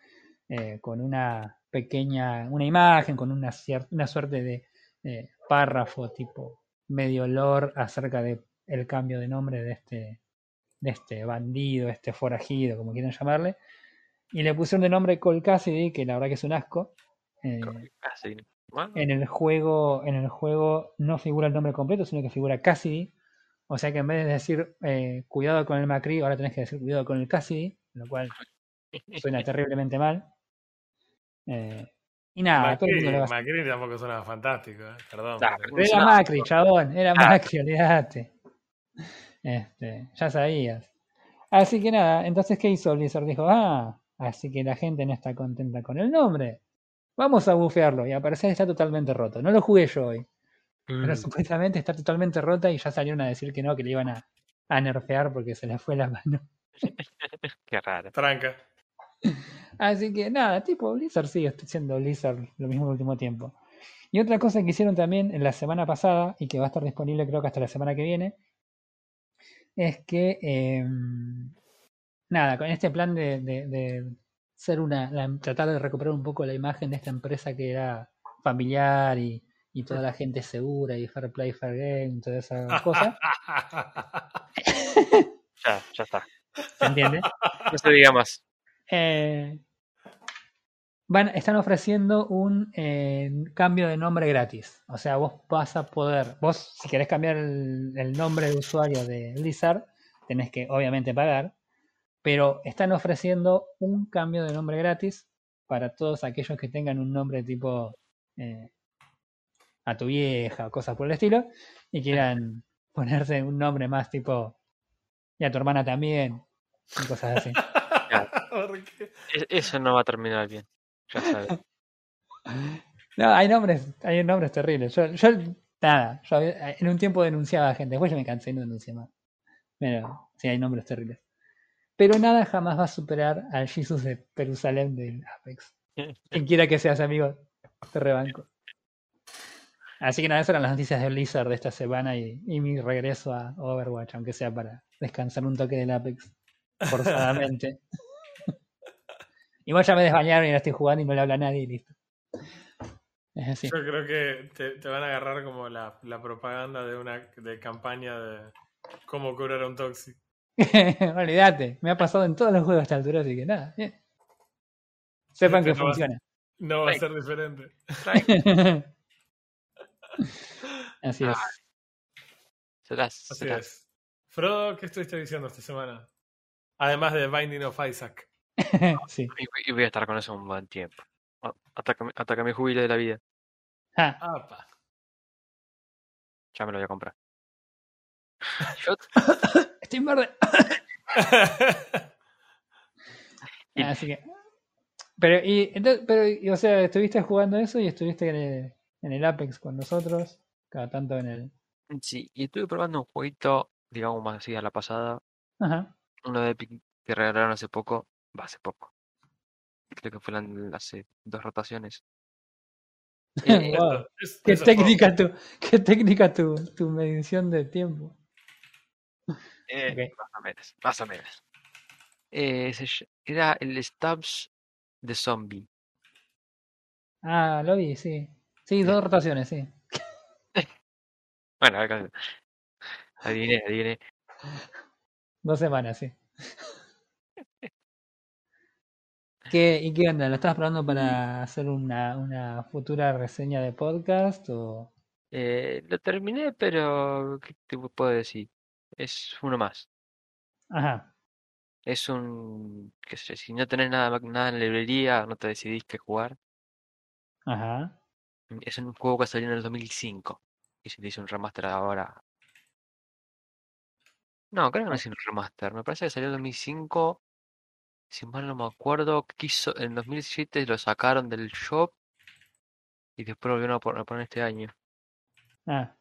eh, con una pequeña, una imagen, con una, cier- una suerte de eh, párrafo tipo medio lore acerca de el cambio de nombre de este, este bandido, este forajido, como quieran llamarle. Y le pusieron de nombre Cole Cassidy, que la verdad que es un asco. Eh. Bueno, en el juego, en el juego no figura el nombre completo, sino que figura Cassidy. O sea que en vez de decir eh, cuidado con el Macri, ahora tenés que decir cuidado con el Cassidy, lo cual suena terriblemente mal. Eh, y nada, todo el mundo le va a Macri, tampoco suena fantástico, eh, perdón. Nah, pero- Era No. Macri, chabón, era Ah. Macri, olvídate. Este, ya sabías. Así que nada, entonces ¿qué hizo Blizzard? Dijo, ah, así que la gente no está contenta con el nombre. Vamos a bufearlo. Y aparece está totalmente roto. No lo jugué yo hoy. Pero Mm. supuestamente está totalmente rota y ya salieron a decir que no, que le iban a, a nerfear porque se le fue la mano. qué raro. Tranca. Así que nada, tipo Blizzard sigue siendo Blizzard lo mismo el último tiempo. Y otra cosa que hicieron también en la semana pasada y que va a estar disponible creo que hasta la semana que viene, es que eh, nada, con este plan de, de- de ser una, la- tratar de recuperar un poco la imagen de esta empresa que era familiar y, y toda la gente segura y fair play, fair game, todas esas cosas, Ya, ya está. ¿se entiende? No se diga más. Eh, van, están ofreciendo un eh, cambio de nombre gratis. O sea, vos vas a poder, vos si querés cambiar el, el nombre de usuario de Blizzard, tenés que obviamente pagar, pero están ofreciendo un cambio de nombre gratis para todos aquellos que tengan un nombre tipo eh, a tu vieja o cosas por el estilo y quieran ponerse un nombre más tipo y a tu hermana también y cosas así. Es- Eso no va a terminar bien. Ya sabes. No, hay nombres, hay nombres terribles. Yo, yo nada, yo en un tiempo denunciaba a gente, después yo me cansé y no denuncié más. Pero sí, hay nombres terribles. Pero nada jamás va a superar al Jesus de Jerusalén del Apex. Quien quiera que seas amigo, te rebanco. Así que nada, esas eran las noticias de Blizzard de esta semana y, y mi regreso a Overwatch, aunque sea para descansar un toque del Apex, forzadamente. Igual ya me desbañaron y ahora estoy jugando y no le habla a nadie y listo. Es así. Yo creo que te, te van a agarrar como la, la propaganda de una de campaña de cómo curar a un toxic. Olvídate, me ha pasado en todos los juegos a esta altura, así que nada. bien. Sepan que Pero vas- funciona. No va a ser diferente. Así es. Serás, Así serás. es. Frodo, ¿qué estuviste diciendo esta semana? Además de Binding of Isaac. sí. Y, y voy a estar con eso un buen tiempo. Hasta que, me- hasta que me jubile de la vida. Ah. Ya me lo voy a comprar. Yo, estoy en verde. Y- Así que. Pero, y, entonces, pero, y, o sea, estuviste jugando eso y estuviste en el, en el Apex con nosotros, cada tanto en el. sí, y estuve probando un jueguito, digamos más así a la pasada. Ajá. Uno de Epic que regalaron hace poco. Va, hace poco. Creo que fue la- hace dos rotaciones. Eh, Wow. Es- Qué técnica tu, qué técnica tu, tu medición de tiempo. Eh. Más o menos, más o menos. Eh, era el Stabs de Zombie. Ah, lo vi, sí. Sí, dos rotaciones, sí. Bueno, acá- adiviné, adiviné. Dos semanas, sí. ¿Qué, ¿Y qué onda? ¿Lo estás probando para hacer una, una futura reseña de podcast? O... Eh, lo terminé, pero ¿qué te puedo decir? Es uno más. Ajá. Es un, qué sé, si no tenés nada, nada en la librería, no te decidís qué jugar. Ajá. Es un juego que salió en el 2005 y se le hizo un remaster ahora. No, creo que no es un remaster. Me parece que salió en 2005. Si mal no me acuerdo, quiso, en 2017 lo sacaron del shop y después lo volvieron a pon- a poner este año. Ah.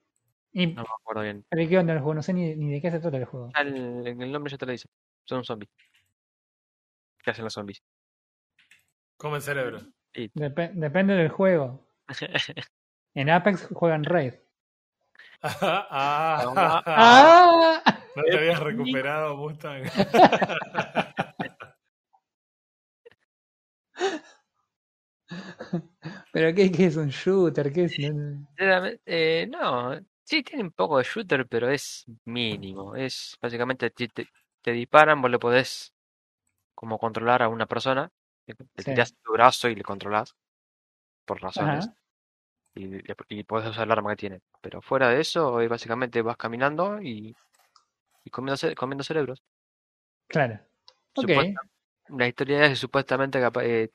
¿Y No me acuerdo bien. pero qué onda el juego? No sé ni, ni de qué se trata el juego. Ah, El, el nombre ya te lo dice. Son zombies. ¿Qué hacen los zombies? Comen cerebro. Depe- depende del juego. En Apex juegan Raid. ah, ¡Ah! no te habías recuperado, Mustang. ¿Pero qué, qué es un shooter? ¿Qué es? Eh, no, sí tiene un poco de shooter, pero es mínimo. Es básicamente te, te, te disparan, vos le podés como controlar a una persona. Le Sí. tirás tu brazo y le controlás por razones. Y, y podés usar el arma que tiene. Pero fuera de eso, básicamente vas caminando y, y comiendo, comiendo cerebros. Claro. Ok. Supuesta- La historia es supuestamente que eh,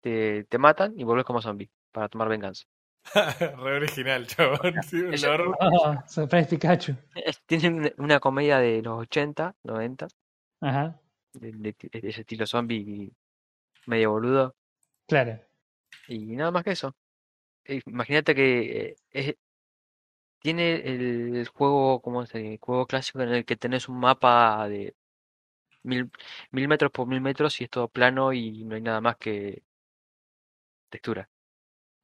te, te matan y vuelves como zombie para tomar venganza. Re original, chabón. Oh, Surprise Pikachu. Tienen una- comedia de los 80, 90, Ajá. de, de- de ese estilo zombie medio boludo. Claro. Y nada más que eso. Eh, Imagínate que eh, es- tiene el juego, como el juego clásico en el que tenés un mapa de mil, mil metros por mil metros y es todo plano y no hay nada más que textura.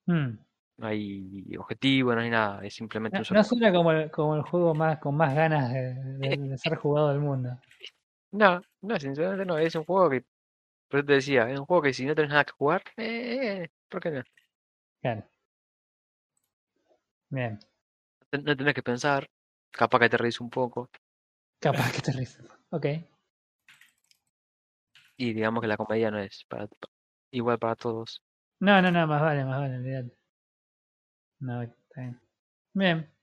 Hmm. No hay objetivo, no hay nada, es simplemente No, un solo no suena como el, como el juego más con más ganas de, de- de ser jugado del mundo. No, no, sinceramente no, es un juego que, por eso te decía, es un juego que si no tenés nada que jugar, eh, ¿por qué no? Claro. Bien. No tenés que pensar, capaz que te reís un poco, Capaz que te ríes. Ok. y digamos que la comedia no es para igual para todos. No, no, no, más vale, más vale, olvídate. No, está bien. Bien,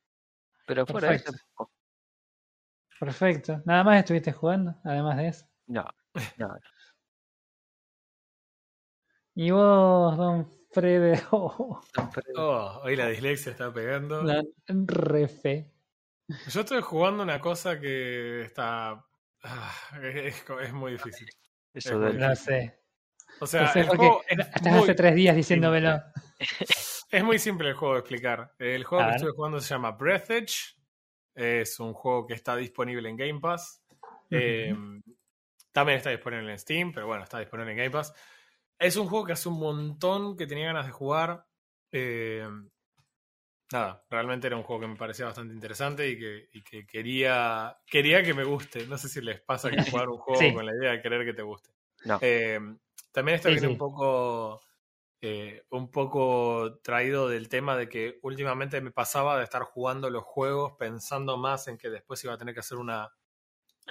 Pero fuera de eso, Perfecto. perfecto. ¿Nada más estuviste jugando, además de eso? no, no, Y vos, don Frede, oh, no, pero- Oh, hoy la dislexia está pegando. la refe. Yo estoy jugando una cosa que está. ah, es, es- es muy difícil. eso muy del- Lo sé. O sea, el juego es estás muy, hace tres días diciéndomelo. es muy simple el juego de explicar. El juego A que ver. estoy jugando se llama Breathedge. Es un juego que está disponible en Game Pass. Eh, también está disponible en Steam, pero bueno, está disponible en Game Pass. Es un juego que hace un montón que tenía ganas de jugar. Eh, nada, realmente era un juego que me parecía bastante interesante y que, y que quería, quería que me guste. No sé si les pasa que jugar un juego Sí. con la idea de querer que te guste. No. Eh, también esto Sí, viene sí. un poco eh, un poco traído del tema de que últimamente me pasaba de estar jugando los juegos pensando más en que después iba a tener que hacer una,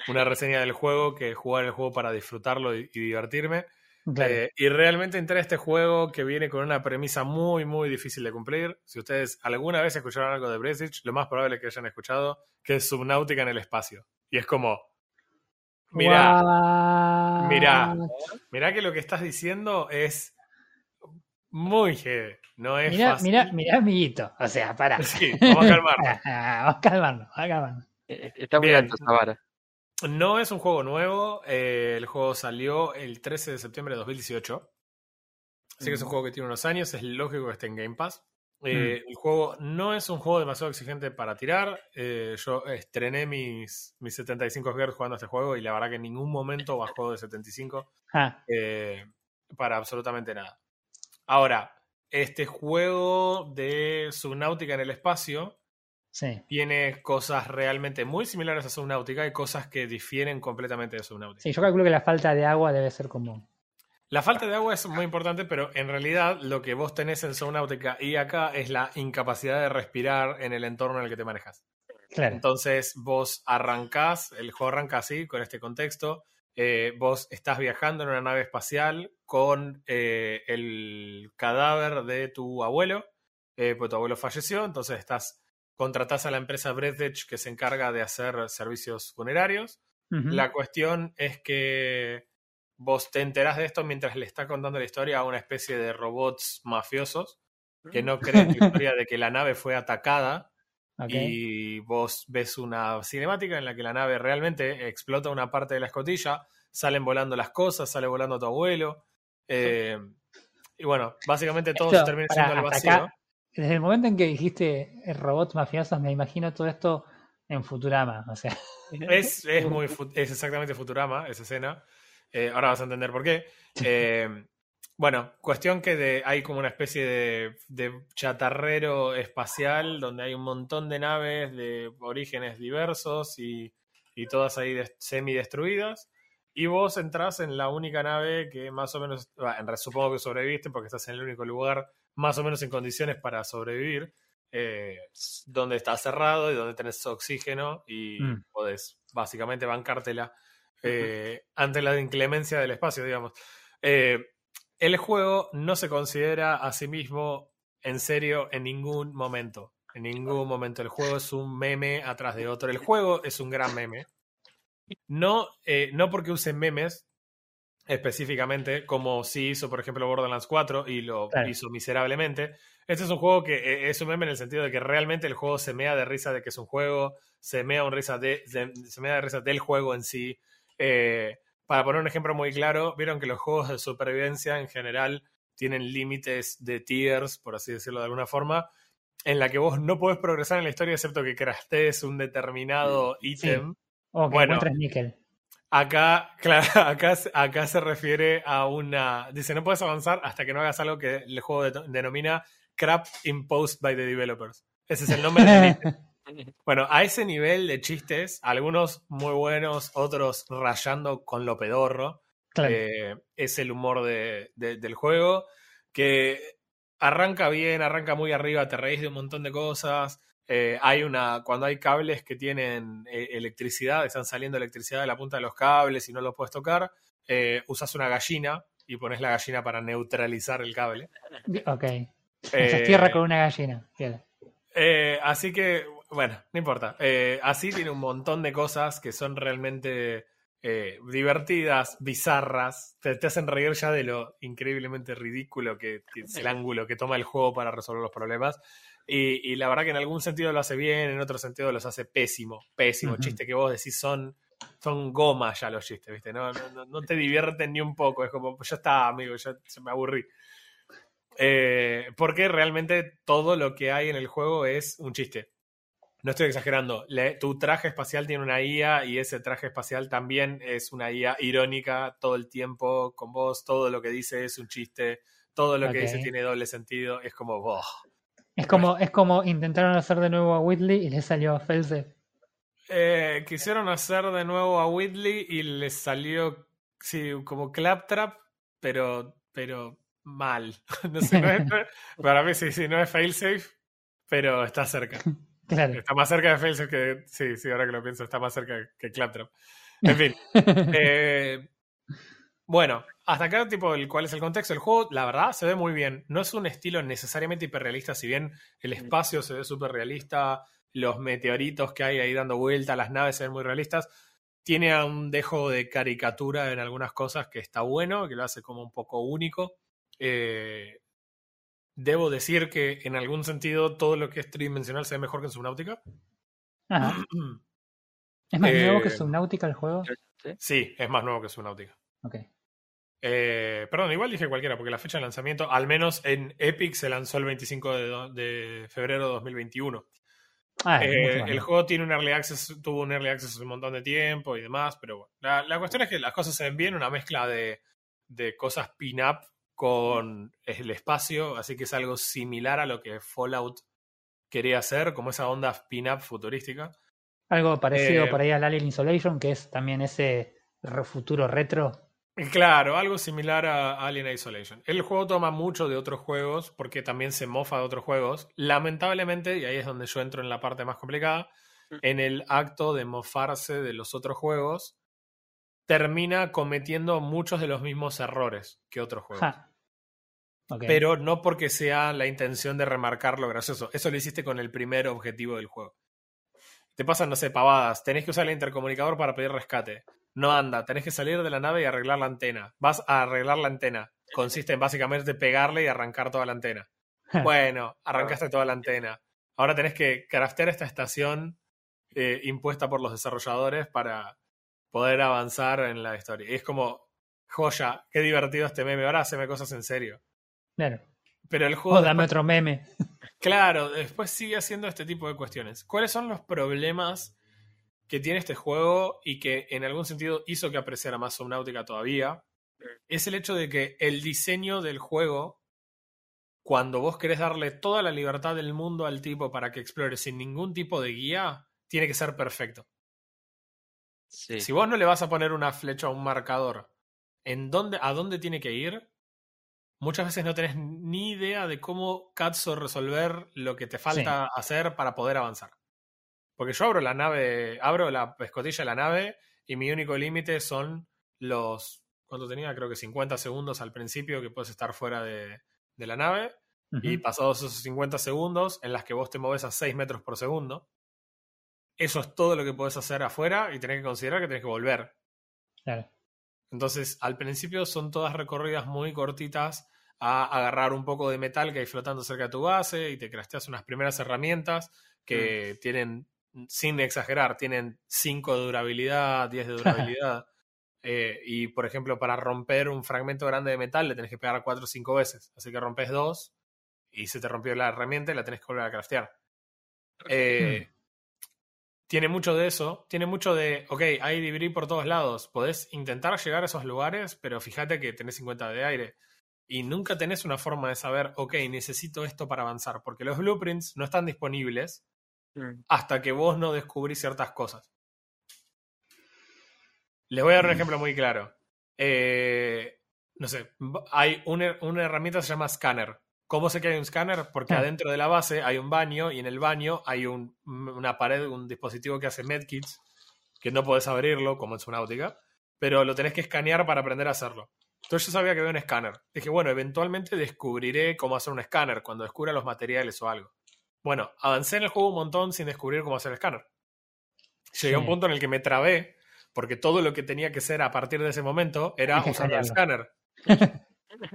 una reseña del juego que jugar el juego para disfrutarlo y, y divertirme. Claro. Eh, y realmente entré a este juego que viene con una premisa muy, muy difícil de cumplir. Si ustedes alguna vez escucharon algo de Bresich, lo más probable es que hayan escuchado que es Subnáutica en el espacio. Y es como, mirá, What? Mirá. mirá que lo que estás diciendo es muy heavy. No es Mirá, fácil. mirá, mirá, amiguito. O sea, pará. Sí, vamos a calmarnos. vamos a calmarnos, vamos a calmarnos. Está muy alto esa vara. No es un juego nuevo. eh, el juego salió el 13 de septiembre de 2018. Así que es un juego que tiene unos años. Es lógico que esté en Game Pass. Eh, El juego no es un juego demasiado exigente para tirar. eh, yo estrené mis, mis 75 Hz jugando a este juego y la verdad que en ningún momento bajó de 75 Ah, eh, para absolutamente nada. Ahora, este juego de Subnautica en el espacio sí. tiene cosas realmente muy similares a Subnautica y cosas que difieren completamente de Subnautica. Sí, yo calculo que la falta de agua debe ser como. La falta de agua es muy importante, pero en realidad lo que vos tenés en Subnautica y acá es la incapacidad de respirar en el entorno en el que te manejas. Claro. Entonces vos arrancás, el juego arranca así, con este contexto. eh, vos estás viajando en una nave espacial con eh, el cadáver de tu abuelo, eh, pues tu abuelo falleció, entonces estás contratás a la empresa Breathedge que se encarga de hacer servicios funerarios. La cuestión es que vos te enterás de esto mientras le está contando la historia a una especie de robots mafiosos que no creen la historia de que la nave fue atacada Ok. y vos ves una cinemática en la que la nave realmente explota una parte de la escotilla, salen volando las cosas, sale volando tu abuelo. eh, y bueno, básicamente todo Esto, se termina siendo al vacío. acá, Desde el momento en que dijiste eh, robots mafiosos, me imagino todo esto en Futurama. O sea, Es, es muy es exactamente Futurama esa escena. Eh, ahora vas a entender por qué. Eh, bueno, cuestión que de, hay como una especie de, de chatarrero espacial donde hay un montón de naves de orígenes diversos y, y todas ahí des- semi-destruidas. Y vos entrás en la única nave que más o menos, realidad supongo que sobreviviste porque estás en el único lugar más o menos en condiciones para sobrevivir, eh, donde está cerrado y donde tenés oxígeno y Mm. podés básicamente bancártela eh, ante la inclemencia del espacio, digamos. Eh, el juego no se considera a sí mismo en serio en ningún momento. En ningún momento. El juego es un meme atrás de otro. El juego es un gran meme. No, eh, no porque usen memes específicamente, como si hizo, por ejemplo, Borderlands 4 y lo Claro. hizo miserablemente. Este es un juego que es un meme en el sentido de que realmente el juego se mea de risa de que es un juego, se mea, un risa de, de- se mea de risa del juego en sí. Eh, para poner un ejemplo muy claro, vieron que los juegos de supervivencia en general tienen límites de tiers, por así decirlo de alguna forma, en la que vos no podés progresar en la historia excepto que craftees un determinado ítem. o que Bueno. encuentres níquel. Acá, claro, acá, acá se refiere a una. Dice, no puedes avanzar hasta que no hagas algo que el juego de- denomina crap imposed by the developers. Ese es el nombre del ítem. Bueno, a ese nivel de chistes, algunos muy buenos, otros rayando con lo pedorro, Claro. eh, es el humor de- de- del juego, que arranca bien, arranca muy arriba, te reís de un montón de cosas. eh, hay una, cuando hay cables que tienen eh, electricidad, están saliendo electricidad de la punta de los cables y no los puedes tocar, usas una gallina y pones la gallina para neutralizar el cable. ok. Tierra con una gallina. Así que, bueno, no importa. Eh, así tiene un montón de cosas que son realmente eh, divertidas, bizarras. Te, te hacen reír ya de lo increíblemente ridículo que, que es el ángulo que toma el juego para resolver los problemas. Y, y la verdad que en algún sentido lo hace bien, en otro sentido los hace pésimo. Pésimo. Ujú. Chistes que vos decís son, son goma ya los chistes, ¿viste? No, no, no- no te divierten ni un poco. Es como, ya está, amigo, ya se me aburrí. Eh, porque realmente todo lo que hay en el juego es un chiste. No estoy exagerando. Le- tu traje espacial tiene una IA y ese traje espacial también es una IA irónica todo el tiempo con vos. Todo lo que dice es un chiste. Todo lo que dice tiene doble sentido. Es como, "Boh". Es como, es como intentaron hacer de nuevo a Whitley y le salió a Felse. Eh, quisieron hacer de nuevo a Whitley y les salió, sí, como Claptrap, pero, pero mal. no sé, no es- para mí sí, sí, no es failsafe, pero está cerca. Claro. Está más cerca de failsafe que. Sí, sí, ahora que lo pienso, está más cerca que Claptrap. En fin. eh, Bueno, hasta acá, tipo, el, cuál es el contexto. El juego, la verdad, se ve muy bien. No es un estilo necesariamente hiperrealista, si bien el espacio se ve súper realista, los meteoritos que hay ahí dando vuelta, las naves se ven muy realistas. Tiene un dejo de caricatura en algunas cosas que está bueno, que lo hace como un poco único. Eh, debo decir que en algún sentido todo lo que es tridimensional se ve mejor que en Subnautica. Ajá. ¿Es más nuevo que Eh, Subnautica el juego? ¿Sí? Sí, es más nuevo que Subnautica. Ok. Eh, perdón, igual dije cualquiera, porque la fecha de lanzamiento, al menos en Epic, se lanzó el 25 de, do- de febrero de 2021. Ah, Eh, el juego tiene un early access, tuvo un early access un montón de tiempo y demás, pero bueno. La, la cuestión es que las cosas se ven bien, una mezcla de, de cosas pin-up con el espacio, así que es algo similar a lo que Fallout quería hacer, como esa onda pin-up futurística. Algo parecido eh, por ahí al Alien Isolation, que es también ese futuro retro. Claro, algo similar a Alien Isolation. El juego toma mucho de otros juegos porque también se mofa de otros juegos. Lamentablemente, y ahí es donde yo entro en la parte más complicada, Mm. en el acto de mofarse de los otros juegos, termina cometiendo muchos de los mismos errores que otros juegos. Ja. Pero no porque sea la intención de remarcar lo gracioso. Eso lo hiciste con el primer objetivo del juego. Te pasan, no sé, pavadas. Tenés que usar el intercomunicador para pedir rescate. No anda. Tenés que salir de la nave y arreglar la antena. Vas a arreglar la antena. Consiste en básicamente pegarle y arrancar toda la antena. Bueno, arrancaste toda la antena. Ahora tenés que craftear esta estación eh, impuesta por los desarrolladores para poder avanzar en la historia. Y es como, joya, qué divertido este meme. Ahora haceme cosas en serio. Claro. Pero el juego Oh, dame otro meme. Claro, después sigue haciendo este tipo de cuestiones. ¿Cuáles son los problemas que tiene este juego y que en algún sentido hizo que apreciara más Subnautica todavía? Es el hecho de que el diseño del juego, cuando vos querés darle toda la libertad del mundo al tipo para que explore sin ningún tipo de guía, tiene que ser perfecto. Sí. Si vos no le vas a poner una flecha o un marcador en dónde, a dónde tiene que ir, muchas veces no tenés ni idea de cómo Katso resolver lo que te falta hacer para poder avanzar. Porque yo abro la nave, abro la escotilla de la nave y mi único límite son los. ¿Cuánto tenía? Creo que 50 segundos al principio que puedes estar fuera de, de la nave. Y pasados esos 50 segundos en las que vos te moves a 6 metros por segundo, eso es todo lo que podés hacer afuera y tenés que considerar que tenés que volver. Claro. Entonces, al principio son todas recorridas muy cortitas a agarrar un poco de metal que hay flotando cerca de tu base y te crafteas unas primeras herramientas que tienen, sin exagerar, tienen 5 de durabilidad, 10 de durabilidad. Eh, y, por ejemplo, para romper un fragmento grande de metal le tenés que pegar 4 o 5 veces. Así que rompes dos y se te rompió la herramienta y la tenés que volver a craftear. Eh, tiene mucho de eso, tiene mucho de, ok, hay debris por todos lados, podés intentar llegar a esos lugares, pero fíjate que tenés 50 de aire y nunca tenés una forma de saber, ok, necesito esto para avanzar, porque los blueprints no están disponibles Mm. hasta que vos no descubrís ciertas cosas. Les voy a dar un Mm. ejemplo muy claro. Eh, no sé, hay una, una herramienta que se llama scanner. ¿Cómo sé que hay un scanner? Porque Ah. adentro de la base hay un baño y en el baño hay un- una pared, un dispositivo que hace medkits, que no podés abrirlo como en Subnautica, pero lo tenés que escanear para aprender a hacerlo. Entonces yo sabía que había un escáner. Dije, bueno, eventualmente descubriré cómo hacer un escáner cuando descubra los materiales o algo. Bueno, avancé en el juego un montón sin descubrir cómo hacer el escáner. Llegué a un Sí. punto en el que me trabé, porque todo lo que tenía que ser a partir de ese momento era usando el escáner.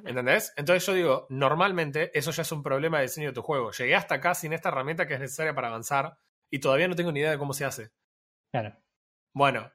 ¿Entendés? Entonces yo digo, normalmente eso ya es un problema de diseño de tu juego. Llegué hasta acá sin esta herramienta que es necesaria para avanzar y todavía no tengo ni idea de cómo se hace. Claro. Bueno,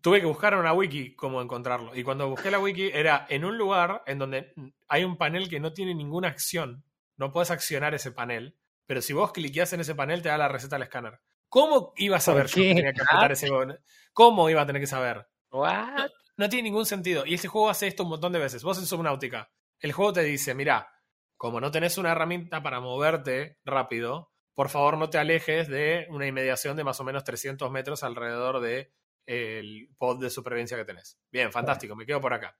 tuve que buscar en una wiki cómo encontrarlo. Y cuando busqué la wiki era en un lugar en donde hay un panel que no tiene ninguna acción. No puedes accionar ese panel. Pero si vos cliqueás en ese panel te da la receta del escáner. ¿Cómo iba a saber yo que tenía que apretar ese botón? ¿Cómo iba a tener que saber? What? No tiene ningún sentido. Y este juego hace esto un montón de veces. Vos en Subnautica, el juego te dice, mira, como no tenés una herramienta para moverte rápido, por favor no te alejes de una inmediación de más o menos 300 metros alrededor de eh, el pod de supervivencia que tenés. Bien, fantástico, me quedo por acá.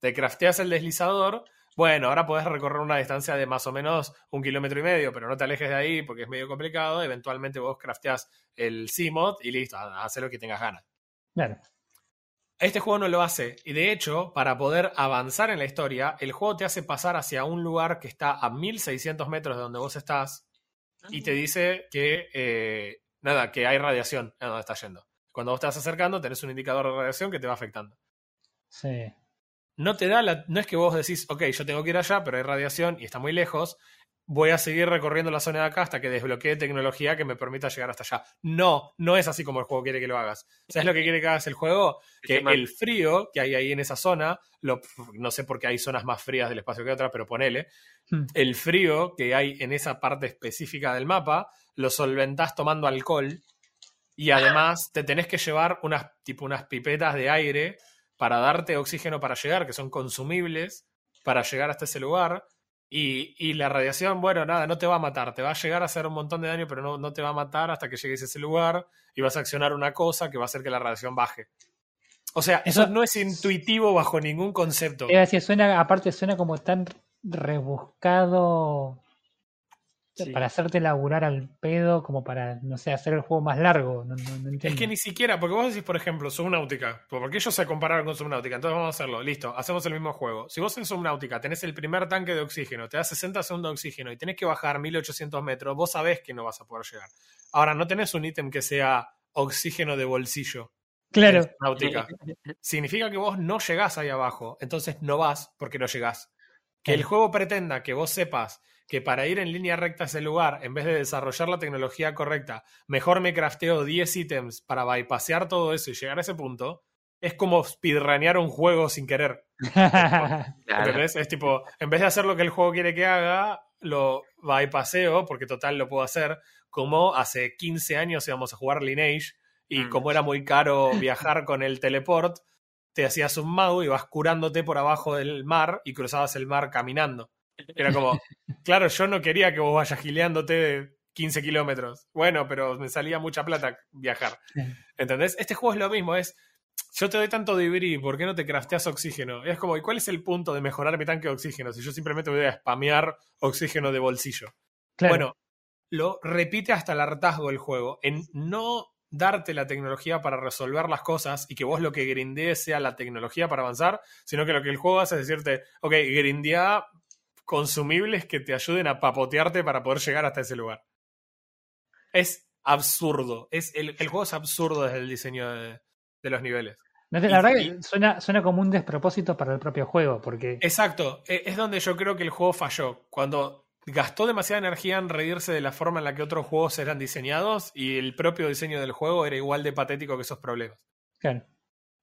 Te crafteas el deslizador. Bueno, ahora podés recorrer una distancia de más o menos un kilómetro y medio, pero no te alejes de ahí porque es medio complicado. Eventualmente vos crafteas el CMOD y listo, haz lo que tengas ganas. Claro. Este juego no lo hace. Y de hecho, para poder avanzar en la historia, el juego te hace pasar hacia un lugar que está a 1600 metros de donde vos estás y te dice que, eh, nada, que hay radiación en donde estás yendo. Cuando vos te vas acercando, tenés un indicador de radiación que te va afectando. Sí. No te da la. No es que vos decís, ok, yo tengo que ir allá, pero hay radiación y está muy lejos. Voy a seguir recorriendo la zona de acá hasta que desbloquee tecnología que me permita llegar hasta allá. No, no es así como el juego quiere que lo hagas. ¿Sabes lo que quiere que hagas el juego? Que el frío que hay ahí en esa zona, lo, no sé por qué hay zonas más frías del espacio que otras, pero ponele, Hmm. el frío que hay en esa parte específica del mapa, lo solventás tomando alcohol y además te tenés que llevar unas, tipo unas pipetas de aire para darte oxígeno para llegar, que son consumibles para llegar hasta ese lugar. Y, y la radiación, bueno, nada, no te va a matar, te va a llegar a hacer un montón de daño, pero no, no te va a matar hasta que llegues a ese lugar y vas a accionar una cosa que va a hacer que la radiación baje. O sea, eso, Eso- no es intuitivo bajo ningún concepto. A decir, suena, aparte suena como tan rebuscado Sí. para hacerte laburar al pedo, como para, no sé, hacer el juego más largo. No, no- no Es que ni siquiera, porque vos decís, por ejemplo, Subnautica, porque ellos se compararon con Subnautica, entonces vamos a hacerlo, listo, hacemos el mismo juego. Si vos en Subnautica tenés el primer tanque de oxígeno, te da 60 segundos de oxígeno y tenés que bajar 1800 metros, vos sabés que no vas a poder llegar. Ahora, no tenés un ítem que sea oxígeno de bolsillo. Claro, en Subnautica. Significa que vos no llegás ahí abajo, entonces no vas porque no llegás. Que el juego pretenda que vos sepas que para ir en línea recta a ese lugar, en vez de desarrollar la tecnología correcta, mejor me crafteo 10 ítems para bypassear todo eso y llegar a ese punto, es como speedrunear un juego sin querer. ¿Entendés? Es tipo, en vez de hacer lo que el juego quiere que haga, lo bypasseo, porque total lo puedo hacer, como hace 15 años íbamos a jugar Lineage, y Mm. como era muy caro viajar con el teleport, te hacías un mago y vas curándote por abajo del mar y cruzabas el mar caminando. Era como, claro, yo no quería que vos vayas gileándote 15 kilómetros. Bueno, pero me salía mucha plata viajar. ¿Entendés? Este juego es lo mismo, es, yo te doy tanto debris, ¿por qué no te crafteas oxígeno? Es como, ¿y cuál es el punto de mejorar mi tanque de oxígeno si yo simplemente voy a spamear oxígeno de bolsillo? claro. Bueno, lo repite hasta el hartazgo el juego, en no darte la tecnología para resolver las cosas y que vos lo que grindees sea la tecnología para avanzar, sino que lo que el juego hace es decirte, ok, grindea consumibles que te ayuden a papotearte para poder llegar hasta ese lugar. Es absurdo. Es, el, el juego es absurdo desde el diseño de, de los niveles. No y- la verdad y- que suena, suena como un despropósito para el propio juego, porque Exacto, e- es donde yo creo que el juego falló. Cuando gastó demasiada energía en reírse de la forma en la que otros juegos eran diseñados y el propio diseño del juego era igual de patético que esos problemas. claro,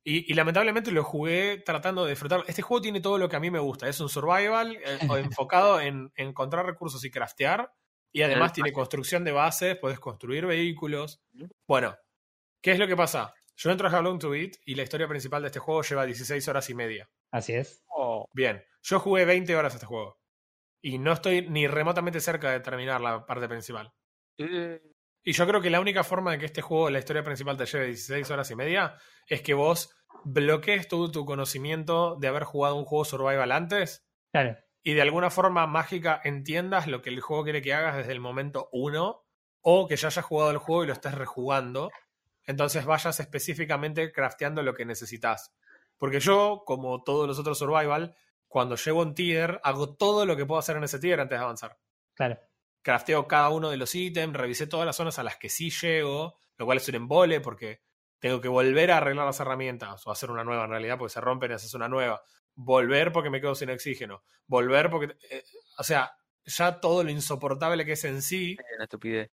Y, y lamentablemente lo jugué tratando de disfrutar. Este juego tiene todo lo que a mí me gusta. Es un survival eh, enfocado en, en encontrar recursos y craftear. Y además tiene construcción de bases, puedes construir vehículos. Bueno, ¿qué es lo que pasa? Yo entro a How Long to Beat y la historia principal de este juego lleva 16 horas y media. así es. Oh, Bien, yo jugué 20 horas a este juego. Y no estoy ni remotamente cerca de terminar la parte principal. eh, Y yo creo que la única forma de que este juego, la historia principal, te lleve 16 horas y media, es que vos bloquees todo tu conocimiento de haber jugado un juego survival antes Claro, y de alguna forma mágica entiendas lo que el juego quiere que hagas desde el momento uno, o que ya hayas jugado el juego y lo estés rejugando. Entonces vayas específicamente crafteando lo que necesitas. Porque yo, como todos los otros survival, cuando llego un tier, hago todo lo que puedo hacer en ese tier antes de avanzar claro. Crafteo cada uno de los ítems, revisé todas las zonas a las que sí llego, lo cual es un embole porque tengo que volver a arreglar las herramientas o hacer una nueva en realidad porque se rompen y haces una nueva. Volver porque me quedo sin oxígeno. Volver porque... eh, o sea, ya todo lo insoportable que es en sí una estupidez.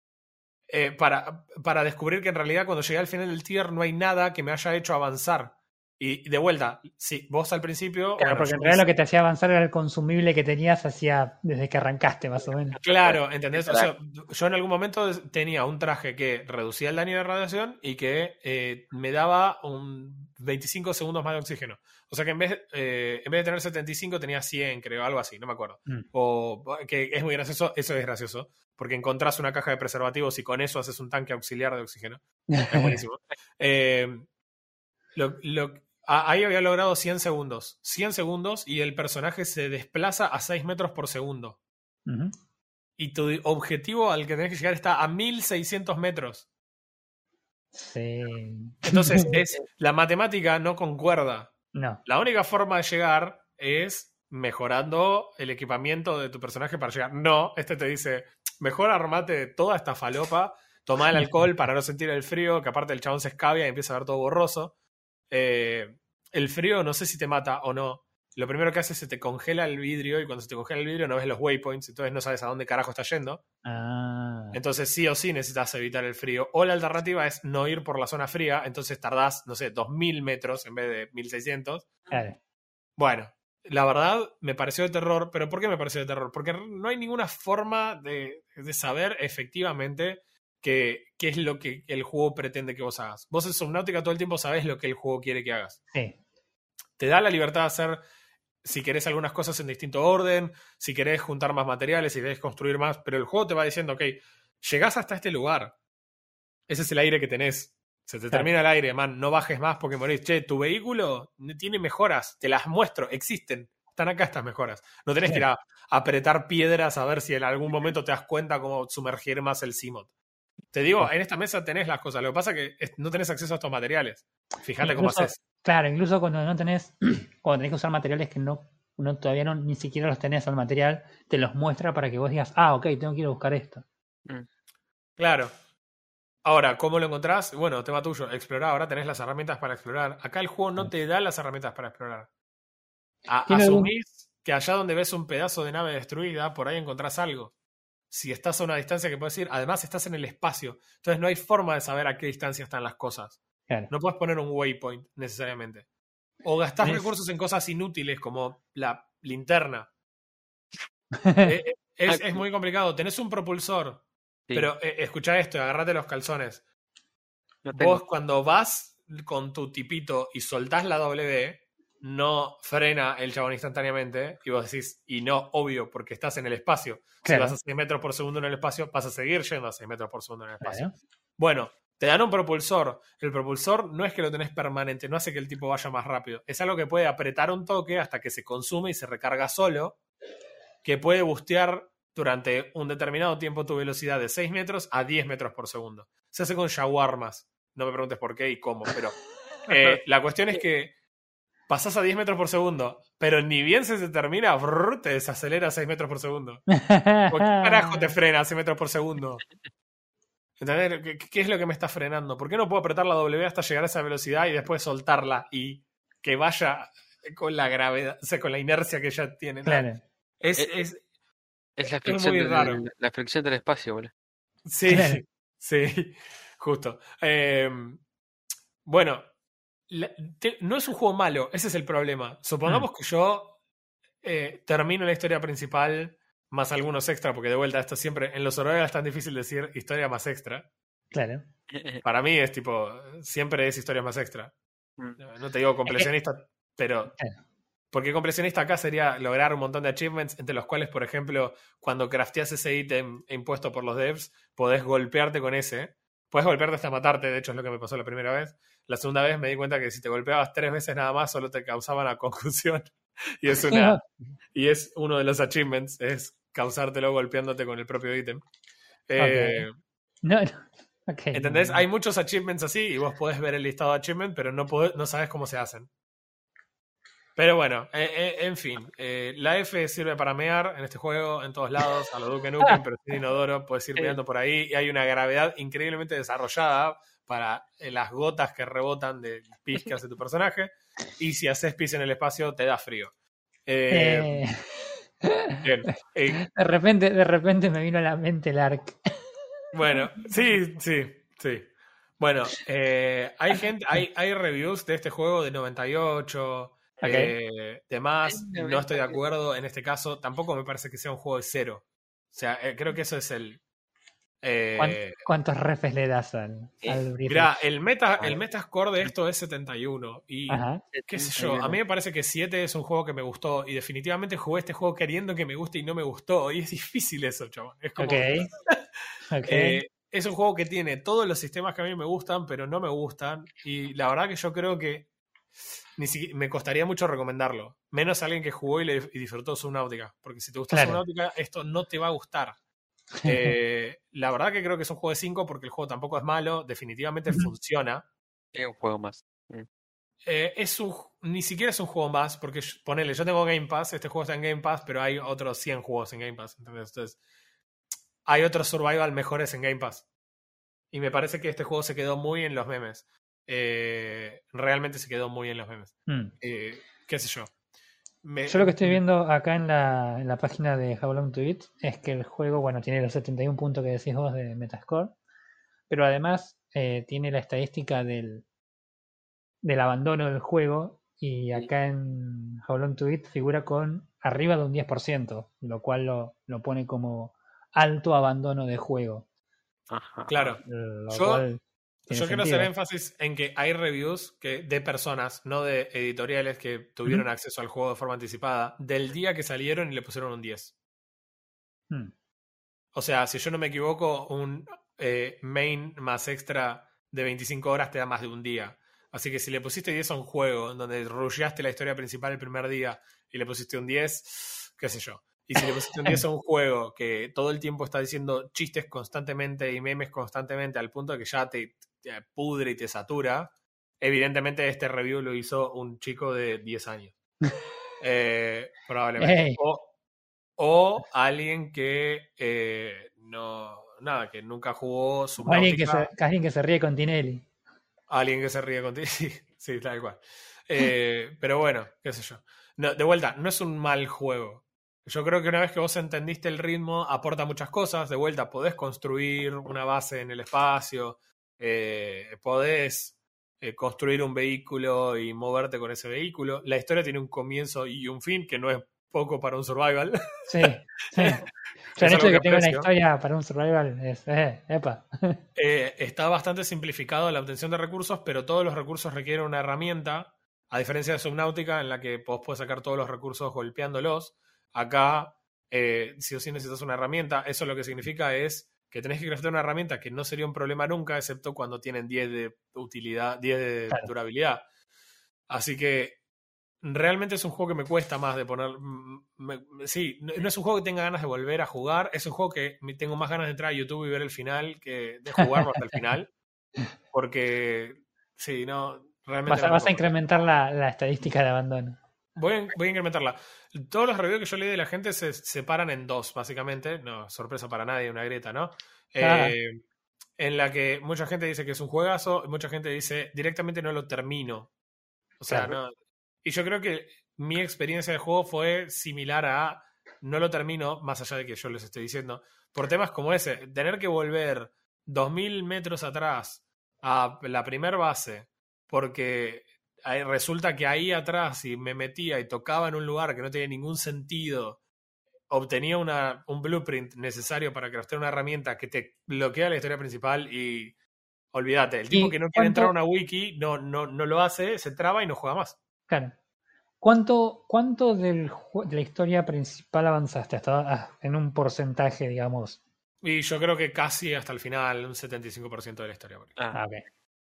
eh, para, para descubrir que en realidad cuando llegué al final del tier no hay nada que me haya hecho avanzar. Y de vuelta, sí, vos al principio... Claro, bueno, porque en realidad lo que te hacía avanzar era el consumible que tenías hacia desde que arrancaste, más o menos. Claro, ¿entendés? O sea, yo en algún momento tenía un traje que reducía el daño de radiación y que eh, me daba un 25 segundos más de oxígeno. O sea que en vez, eh, en vez de tener 75 tenía 100, creo, algo así, no me acuerdo. Mm. O que es muy gracioso, eso es gracioso, porque encontrás una caja de preservativos y con eso haces un tanque auxiliar de oxígeno. Es buenísimo. Eh, lo- lo- ahí había logrado 100 segundos. 100 segundos y el personaje se desplaza a 6 metros por segundo y tu objetivo al que tenés que llegar está a 1600 metros. Sí. Entonces, es, la matemática no concuerda. No. La única forma de llegar es mejorando el equipamiento de tu personaje para llegar. No, este te dice, mejor armate toda esta falopa, toma el alcohol para no sentir el frío, que aparte el chabón se escabia y empieza a ver todo borroso. Eh, el frío no sé si te mata o no. Lo primero que hace es se te congela el vidrio y cuando se te congela el vidrio no ves los waypoints, entonces no sabes a dónde carajo está yendo. Ah. Entonces sí o sí necesitas evitar el frío. O la alternativa es no ir por la zona fría, entonces tardás, no sé, 2000 metros en vez de 1600. Claro. Bueno, la verdad me pareció de terror, pero ¿por qué me pareció de terror? Porque no hay ninguna forma de, de saber efectivamente qué, qué es lo que el juego pretende que vos hagas. Vos en Subnautica todo el tiempo sabés lo que el juego quiere que hagas. Sí. Te da la libertad de hacer, si querés algunas cosas en distinto orden, si querés juntar más materiales, si querés construir más, pero el juego te va diciendo, ok, llegás hasta este lugar. Ese es el aire que tenés. Se te Claro. termina el aire, man, no bajes más porque morís. Che, tu vehículo tiene mejoras, te las muestro, existen. Están acá estas mejoras. No tenés que ir a apretar piedras a ver si en algún momento te das cuenta cómo sumergir más el CMOD. Te digo, en esta mesa tenés las cosas. Lo que pasa es que no tenés acceso a estos materiales. Fíjate cómo haces. Claro, incluso cuando no tenés, cuando tenés que usar materiales que no, no todavía no, ni siquiera los tenés al material, te los muestra para que vos digas, ah, ok, tengo que ir a buscar esto. Claro. Ahora, ¿cómo lo encontrás? Bueno, tema tuyo, explorar. Ahora tenés las herramientas para explorar. Acá el juego no te da las herramientas para explorar. A- ¿Tiene algún- asumís que allá donde ves un pedazo de nave destruida, por ahí encontrás algo. Si estás a una distancia que puedes ir, además estás en el espacio. Entonces no hay forma de saber a qué distancia están las cosas. Claro. No puedes poner un waypoint necesariamente. O gastás Es- recursos en cosas inútiles como la linterna. Eh, eh, es, es muy complicado. Tenés un propulsor, Sí, pero eh, escucha esto, agarrate los calzones. Vos cuando vas con tu tipito y soltás la W, no frena el chabón instantáneamente y vos decís, y no, obvio, porque estás en el espacio. Claro. Si vas a 6 metros por segundo en el espacio, vas a seguir yendo a 6 metros por segundo en el espacio. Claro. Bueno, te dan un propulsor. El propulsor no es que lo tenés permanente, no hace que el tipo vaya más rápido. Es algo que puede apretar un toque hasta que se consume y se recarga solo, que puede bustear durante un determinado tiempo tu velocidad de 6 metros a 10 metros por segundo. Se hace con shawarmas. No me preguntes por qué y cómo, pero eh, la cuestión es que pasás a 10 metros por segundo, pero ni bien se te termina, brrr, te desacelera a 6 metros por segundo. ¿Por qué carajo te frena a 6 metros por segundo? ¿Entendés? ¿Qué, qué es lo que me está frenando? ¿Por qué no puedo apretar la W hasta llegar a esa velocidad y después soltarla y que vaya con la gravedad, o sea, con la inercia que ya tiene? Claro. Es, Eh, es- Es la fricción, muy del, raro. la fricción del espacio, boludo. sí, Claro. sí, justo. Eh, bueno, la- te- no es un juego malo, ese es el problema. Supongamos que yo eh, termino la historia principal más algunos extra, porque de vuelta esto siempre, en los horarios es tan difícil decir historia más extra. Claro. Para mí es tipo, siempre es historia más extra. Mm. No te digo completionista, pero. Porque completionista acá sería lograr un montón de achievements, entre los cuales, por ejemplo, cuando crafteas ese ítem impuesto por los devs, podés golpearte con ese. Puedes golpearte hasta matarte, de hecho es lo que me pasó la primera vez. La segunda vez me di cuenta que si te golpeabas tres veces nada más, solo te causaban una concusión. Y es una. y es uno de los achievements, es causártelo golpeándote con el propio ítem. Eh, No, no. ¿Entendés? Hay muchos achievements así y vos podés ver el listado de achievements, pero no, podés- no sabes cómo se hacen. Pero bueno, eh, eh, en fin, eh, la F sirve para mear en este juego, en todos lados, a lo Duke Nukem, pero sin inodoro, puedes ir meando por ahí y hay una gravedad increíblemente desarrollada para eh, las gotas que rebotan del pis que hace tu personaje y si haces pis en el espacio te da frío. Eh, Eh, bien, eh, de repente, de repente me vino a la mente el arc. Bueno, sí, sí, sí. Bueno, eh, hay gente, hay, hay reviews de este juego de 98, Ok. eh, demás. No estoy de acuerdo en este caso. Tampoco me parece que sea un juego de cero. O sea, eh, creo que eso es el. Eh, ¿Cuán- ¿Cuántos refes le das al, al mirá, el meta, el metascore de esto es 71. Y Ajá. qué sé yo, a mí me parece que 7 es un juego que me gustó. Y definitivamente jugué este juego queriendo que me guste y no me gustó. Y es difícil eso, chabón. Es como. Eh, es un juego que tiene todos los sistemas que a mí me gustan, pero no me gustan. Y la verdad que yo creo que ni siquiera, me costaría mucho recomendarlo. Menos a alguien que jugó y, le, y disfrutó Subnautica. Porque si te gusta Claro. Subnautica, esto no te va a gustar. Eh, la verdad que creo que es un juego de 5 porque el juego tampoco es malo, definitivamente funciona. Es un juego más. Eh, es un, ni siquiera es un juego más, porque ponele, yo tengo Game Pass, este juego está en Game Pass, pero hay otros 100 juegos en Game Pass. ¿entendés? Entonces, hay otros survival mejores en Game Pass. Y me parece que este juego se quedó muy en los memes. Eh, realmente se quedó muy en los memes. Mm. Eh, ¿Qué sé yo? Me- Yo lo que estoy viendo acá en la, en la página de How Long to Beat es que el juego, bueno, tiene los 71 puntos que decís vos de Metascore, pero además eh, tiene la estadística del, del abandono del juego y acá en How Long to Beat figura con arriba de un 10%, lo cual lo, lo pone como alto abandono de juego. Ajá. Claro. Lo Yo- cual Yo quiero sentido. hacer énfasis en que hay reviews que, de personas, no de editoriales, que tuvieron acceso al juego de forma anticipada, del día que salieron y le pusieron un 10. Mm. O sea, si yo no me equivoco, un eh, main más extra de 25 horas te da más de un día. Así que si le pusiste 10 a un juego en donde rusheaste la historia principal el primer día y le pusiste un 10, qué sé yo. Y si le pusiste un 10 a un juego que todo el tiempo está diciendo chistes constantemente y memes constantemente al punto de que ya te, te pudre y te satura, evidentemente este review lo hizo un chico de 10 años. Eh, probablemente. O, o alguien que eh, no, nada, que nunca jugó O alguien que, se, alguien que se ríe con Tinelli. Alguien que se ríe contigo. Sí, sí, tal cual. Eh, pero bueno, qué sé yo. No, de vuelta, no es un mal juego. Yo creo que una vez que vos entendiste el ritmo, aporta muchas cosas. De vuelta, podés construir una base en el espacio, eh, podés eh, construir un vehículo y moverte con ese vehículo. La historia tiene un comienzo y un fin, que no es poco para un survival. Sí, sí. El hecho de que que tenga una historia para un survival es, eh, epa. Eh, está bastante simplificado la obtención de recursos, pero todos los recursos requieren una herramienta, a diferencia de Subnautica, en la que vos podés sacar todos los recursos golpeándolos. Acá, eh, si o sí necesitas una herramienta, eso lo que significa es que tenés que craftear una herramienta que no sería un problema nunca, excepto cuando tienen 10 de utilidad, 10 de Claro. durabilidad. Así que realmente es un juego que me cuesta más de poner. me- sí, no no es un juego que tenga ganas de volver a jugar, es un juego que tengo más ganas de entrar a YouTube y ver el final que de jugarlo hasta el final. Porque, sí, no, realmente. Vas no vas a incrementar la, la estadística de abandono. Voy a, voy a incrementarla. Todos los reviews que yo leí de la gente se separan en dos, básicamente. No, sorpresa para nadie, una grieta, ¿no? Eh, en la que mucha gente dice que es un juegazo y mucha gente dice directamente no lo termino. O sea, Claro. no. Y yo creo que mi experiencia de juego fue similar a no lo termino, más allá de que yo les estoy diciendo, por temas como ese, tener que volver 2000 metros atrás a la primer base, porque ahí resulta que ahí atrás, si me metía y tocaba en un lugar que no tenía ningún sentido, obtenía una, un blueprint necesario para craftear una herramienta que te bloquea la historia principal y olvídate, el tipo ¿Y que no quiere entrar a una wiki no, no, no lo hace, se traba y no juega más. Claro. ¿Cuánto, cuánto del, de la historia principal avanzaste hasta ah, en un porcentaje, digamos? Y yo creo que casi hasta el final, un 75% de la historia. Ah, Ah, ok.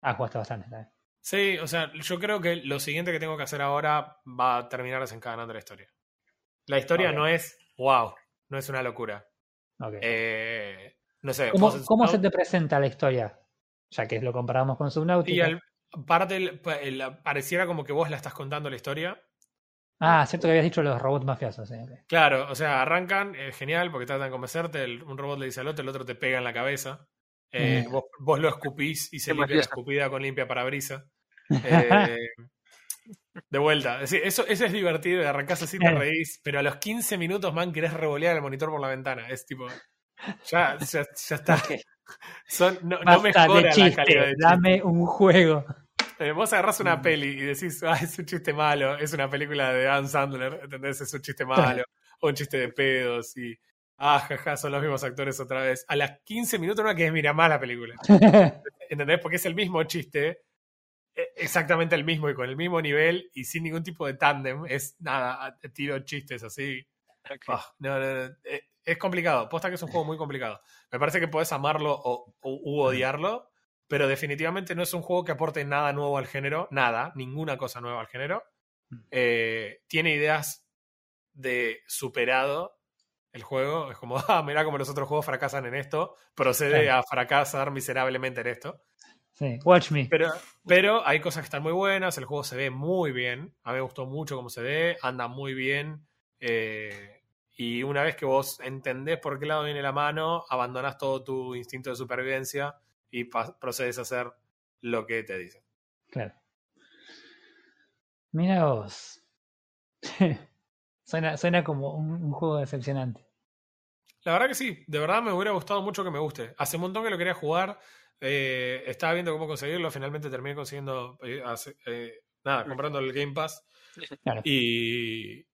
Ah, jugaste bastante. bien. Sí, o sea, yo creo que lo siguiente que tengo que hacer ahora va a terminar desencadenando la historia. La historia no es wow, no es una locura. Eh, no sé, ¿Cómo, se te presenta la historia? Ya que lo comparamos con Subnautica. Y al, parte, el- pa- el- pareciera como que vos la estás contando la historia. Ah, cierto que habías dicho los robots mafiosos. ok. Claro, o sea, arrancan, es genial porque tratan de convencerte, un robot le dice al otro, el otro te pega en la cabeza. Eh, Mm. vos, vos lo escupís y se limpia la escupida con limpia parabrisa. Eh, de vuelta. Sí, eso, eso es divertido, arrancás así, te Eh. reís, pero a los 15 minutos, man, querés revolear el monitor por la ventana. Es tipo, ya, ya, ya está. Son, no, no mejora de la calidad de dame un juego. eh, vos agarrás Mm. una peli y decís, ah, es un chiste malo, es una película de Dan Sandler, ¿entendés? Es un chiste malo, o un chiste de pedos y, ah, jaja, son los mismos actores otra vez. A las 15 minutos no que mira más la película, ¿entendés? Porque es el mismo chiste, eh, exactamente el mismo y con el mismo nivel y sin ningún tipo de tándem, es nada, a- tiro chistes así. Ah, no, no, no, eh, Es complicado, posta que es un juego muy complicado. Me parece que podés amarlo o, o- u odiarlo, pero definitivamente no es un juego que aporte nada nuevo al género, nada, ninguna cosa nueva al género. Eh, tiene ideas de superado el juego. Es como, ah, mira cómo los otros juegos fracasan en esto. Procede a fracasar miserablemente en esto. Sí, watch me. Pero, pero hay cosas que están muy buenas, el juego se ve muy bien, a mí me gustó mucho cómo se ve, anda muy bien. eh, y una vez que vos entendés por qué lado viene la mano, abandonás todo tu instinto de supervivencia y procedes a hacer lo que te dicen. Claro. Mira vos. suena, suena como un, un juego decepcionante. La verdad que sí, de verdad me hubiera gustado mucho que me guste. Hace un montón que lo quería jugar, eh, estaba viendo cómo conseguirlo, finalmente terminé consiguiendo, eh, hace- eh, nada, comprando el Game Pass. Claro. Y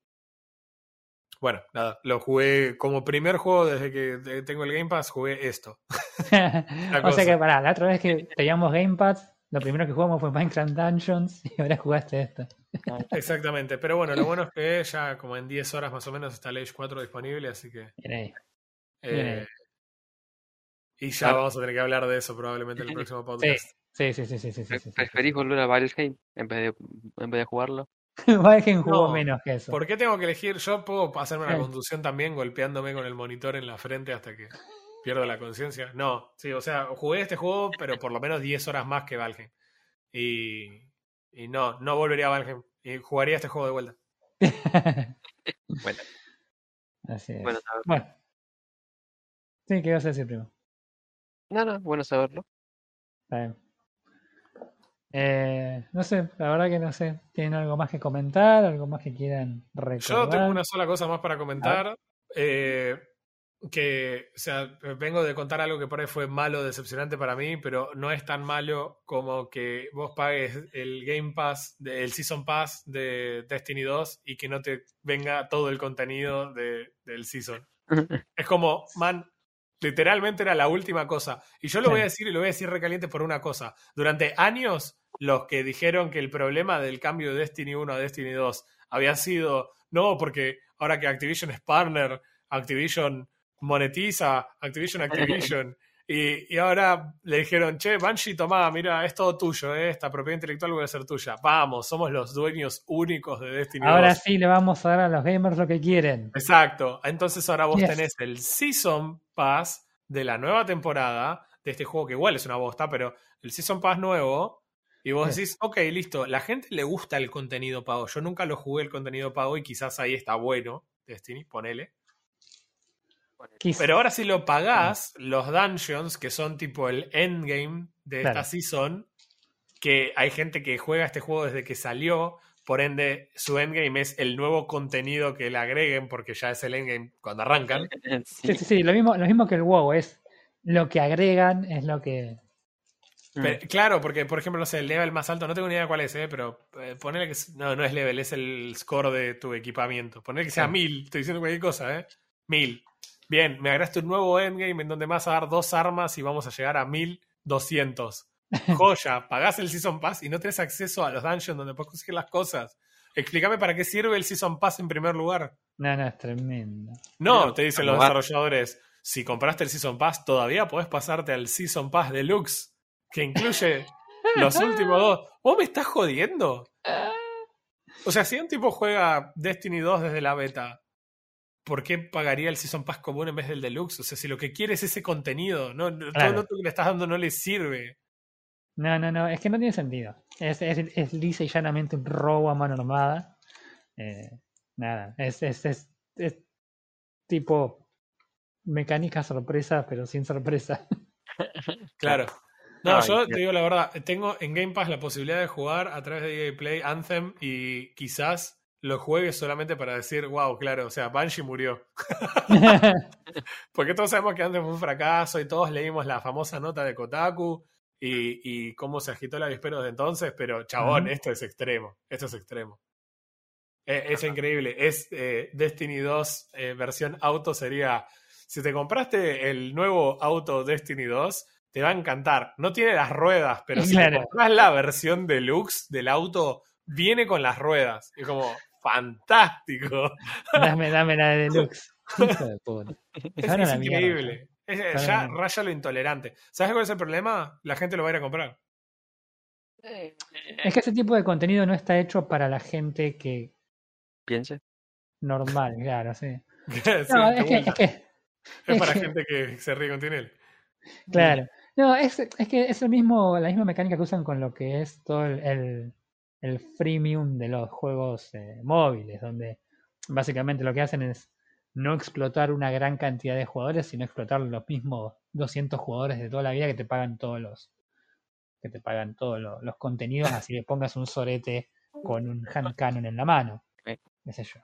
bueno, nada, lo jugué como primer juego desde que te- tengo el Game Pass, jugué esto. o sea que pará, la otra vez que teníamos Gamepad, lo primero que jugamos fue Minecraft Dungeons y ahora jugaste esto. Exactamente, pero bueno, lo bueno es que ya como en 10 horas más o menos está el Age 4 disponible, así que... Bien ahí. eh, y ya Claro. vamos a tener que hablar de eso probablemente en el próximo podcast. sí, sí, sí, sí, sí, sí, sí, sí. ¿Preferís volver a varios Game en vez de, en vez de jugarlo? Valheim jugó No, menos que eso. ¿Por qué tengo que elegir? Yo puedo hacerme una conducción también golpeándome con el monitor en la frente hasta que pierdo la conciencia. No, sí, o sea, jugué este juego, pero por lo menos 10 horas más que Valheim. Y, y no, no volvería a Valheim. Y jugaría este juego de vuelta. Bueno, Así es. bueno saberlo. Bueno. Sí, ¿qué ibas a decir, primo? No, no, bueno saberlo. Está bien. Eh, no sé, la verdad que no sé. ¿Tienen algo más que comentar? ¿Algo más que quieran recordar? Yo tengo una sola cosa más para comentar. eh, que, o sea, vengo de contar algo que por ahí fue malo, decepcionante para mí, pero no es tan malo como que vos pagues el Game Pass, de- el Season Pass de Destiny 2 y que no te venga todo el contenido de- del Season. Es como, man, literalmente era la última cosa. Y yo lo voy a decir y lo voy a decir recaliente por una cosa. Durante años, los que dijeron que el problema del cambio de Destiny 1 a Destiny 2 había sido, no, porque ahora que Activision es partner, Activision monetiza, Activision Activision. Y, y ahora le dijeron, che, Banshee, tomá, mira, es todo tuyo, eh, esta propiedad intelectual vuelve a ser tuya. Vamos, somos los dueños únicos de Destiny Ahora 2. sí le vamos a dar a los gamers lo que quieren. Exacto. Entonces ahora vos Yes. tenés el Season Pass de la nueva temporada de este juego que igual es una bosta, pero el Season Pass nuevo. Y vos Yes. decís, ok, listo, la gente le gusta el contenido pago. Yo nunca lo jugué el contenido pago y quizás ahí está bueno, Destiny, ponele. Pero ahora si lo pagás, los dungeons, que son tipo el endgame de Claro. esta season, que hay gente que juega este juego desde que salió, por ende su endgame es el nuevo contenido que le agreguen, porque ya es el endgame cuando arrancan. Sí, sí, sí, lo mismo, lo mismo que el WoW, es lo que agregan, es lo que. Mm. Pero, claro, porque por ejemplo, no sé, el level más alto, no tengo ni idea cuál es, eh, pero eh, ponele que no, no es level, es el score de tu equipamiento. Ponele que sea Claro. mil, estoy diciendo cualquier cosa, ¿eh? Mil. Bien, me agregaste un nuevo endgame en donde me vas a dar dos armas y vamos a llegar a 1200. Joya, pagás el Season Pass y no tenés acceso a los dungeons donde puedes conseguir las cosas. Explícame para qué sirve el Season Pass en primer lugar. No, no, es tremendo. No, Pero, te dicen ¿cómo los desarrolladores, si compraste el Season Pass, todavía podés pasarte al Season Pass Deluxe, que incluye los últimos dos. ¿Vos me estás jodiendo? O sea, si un tipo juega Destiny 2 desde la beta, ¿por qué pagaría el Season Pass común en vez del Deluxe? O sea, si lo que quiere es ese contenido, no, Claro. todo lo que le estás dando no le sirve. No, no, no, es que no tiene sentido. Es, es, es lisa y llanamente un robo a mano armada. Eh, nada, es, es, es, es tipo mecánica sorpresa, pero sin sorpresa. Claro. No, Ay, yo te digo la verdad, tengo en Game Pass la posibilidad de jugar a través de EA Play Anthem y quizás lo juegue solamente para decir, wow, claro, o sea, Banshee murió. Porque todos sabemos que Anthem fue un fracaso y todos leímos la famosa nota de Kotaku y, y cómo se agitó el avispero desde entonces, pero chabón, esto es extremo, esto es extremo. Eh, es increíble, es eh, Destiny 2 eh, versión auto sería, si te compraste el nuevo auto Destiny 2, te va a encantar. No tiene las ruedas, pero si te compras la versión deluxe del auto, viene con las ruedas. Es como, fantástico. dame, dame la de deluxe. Es, es increíble. Es- ya raya lo intolerante. ¿Sabes cuál es el problema? La gente lo va a ir a comprar. Es que ese tipo de contenido no está hecho para la gente que Piense. normal, claro, sí. Sí, No, es que, vuelta. es que, Es para es que- gente que se ríe con Tinel. claro. No, es, es que es el mismo, la misma mecánica que usan con lo que es todo el, el, el freemium de los juegos eh, móviles, donde básicamente lo que hacen es no explotar una gran cantidad de jugadores, sino explotar los mismos 200 jugadores de toda la vida que te pagan todos los que te pagan todos los, los contenidos, así le pongas un sorete con un hand cannon en la mano. Qué sé yo.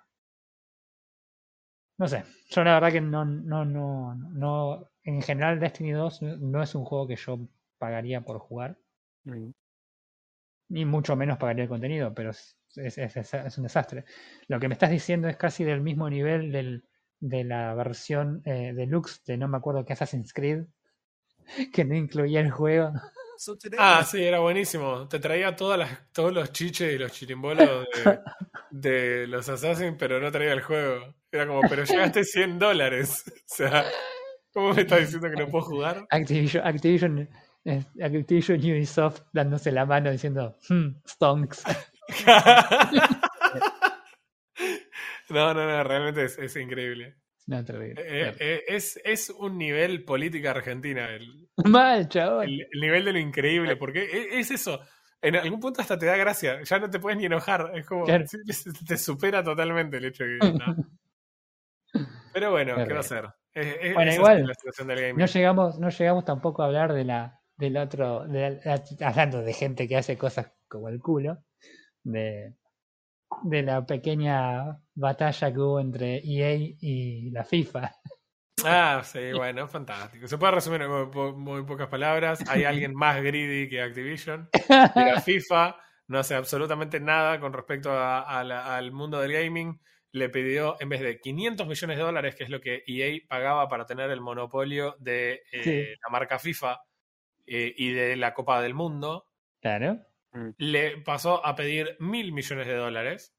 No sé, yo la verdad que no, no, no, no, en general Destiny 2 no es un juego que yo pagaría por jugar, Mm. Ni mucho menos pagaría el contenido, pero es, es, es- es- es un desastre. Lo que me estás diciendo es casi del mismo nivel del, de la versión eh, deluxe de no me acuerdo qué Assassin's Creed, que no incluía el juego. Ah, sí, era buenísimo. Te traía todas las, todos los chiches y los chirimbolos de, de los Assassin, pero no traía el juego. Era como, pero llegaste 100 dólares. O sea, ¿cómo me estás diciendo que no puedo jugar? Activision, Activision, eh, Activision Ubisoft dándose la mano diciendo, hmm, stonks. No, no, no, realmente es, es increíble. No, terrible. Eh, eh, es, es un nivel política argentina, el, Mal, chabón. el- el nivel de lo increíble, porque e- es eso. En algún punto hasta te da gracia, ya no te puedes ni enojar, es como, Claro. te supera totalmente el hecho de que... no. Pero bueno, ¿qué va a ser? Es- Bueno, igual, la del. No llegamos, no llegamos tampoco a hablar de la, del otro, de hablando de gente que hace cosas como el culo, de, de la pequeña batalla que hubo entre EA y la FIFA. Ah, sí, bueno, fantástico. Se puede resumir en muy, po- muy pocas palabras. Hay alguien más greedy que Activision. Y la FIFA no hace absolutamente nada con respecto a- a la- al mundo del gaming. Le pidió, en vez de 500 millones de dólares, que es lo que EA pagaba para tener el monopolio de eh, Sí. la marca FIFA eh, y de la Copa del Mundo, Claro. le pasó a pedir mil millones de dólares.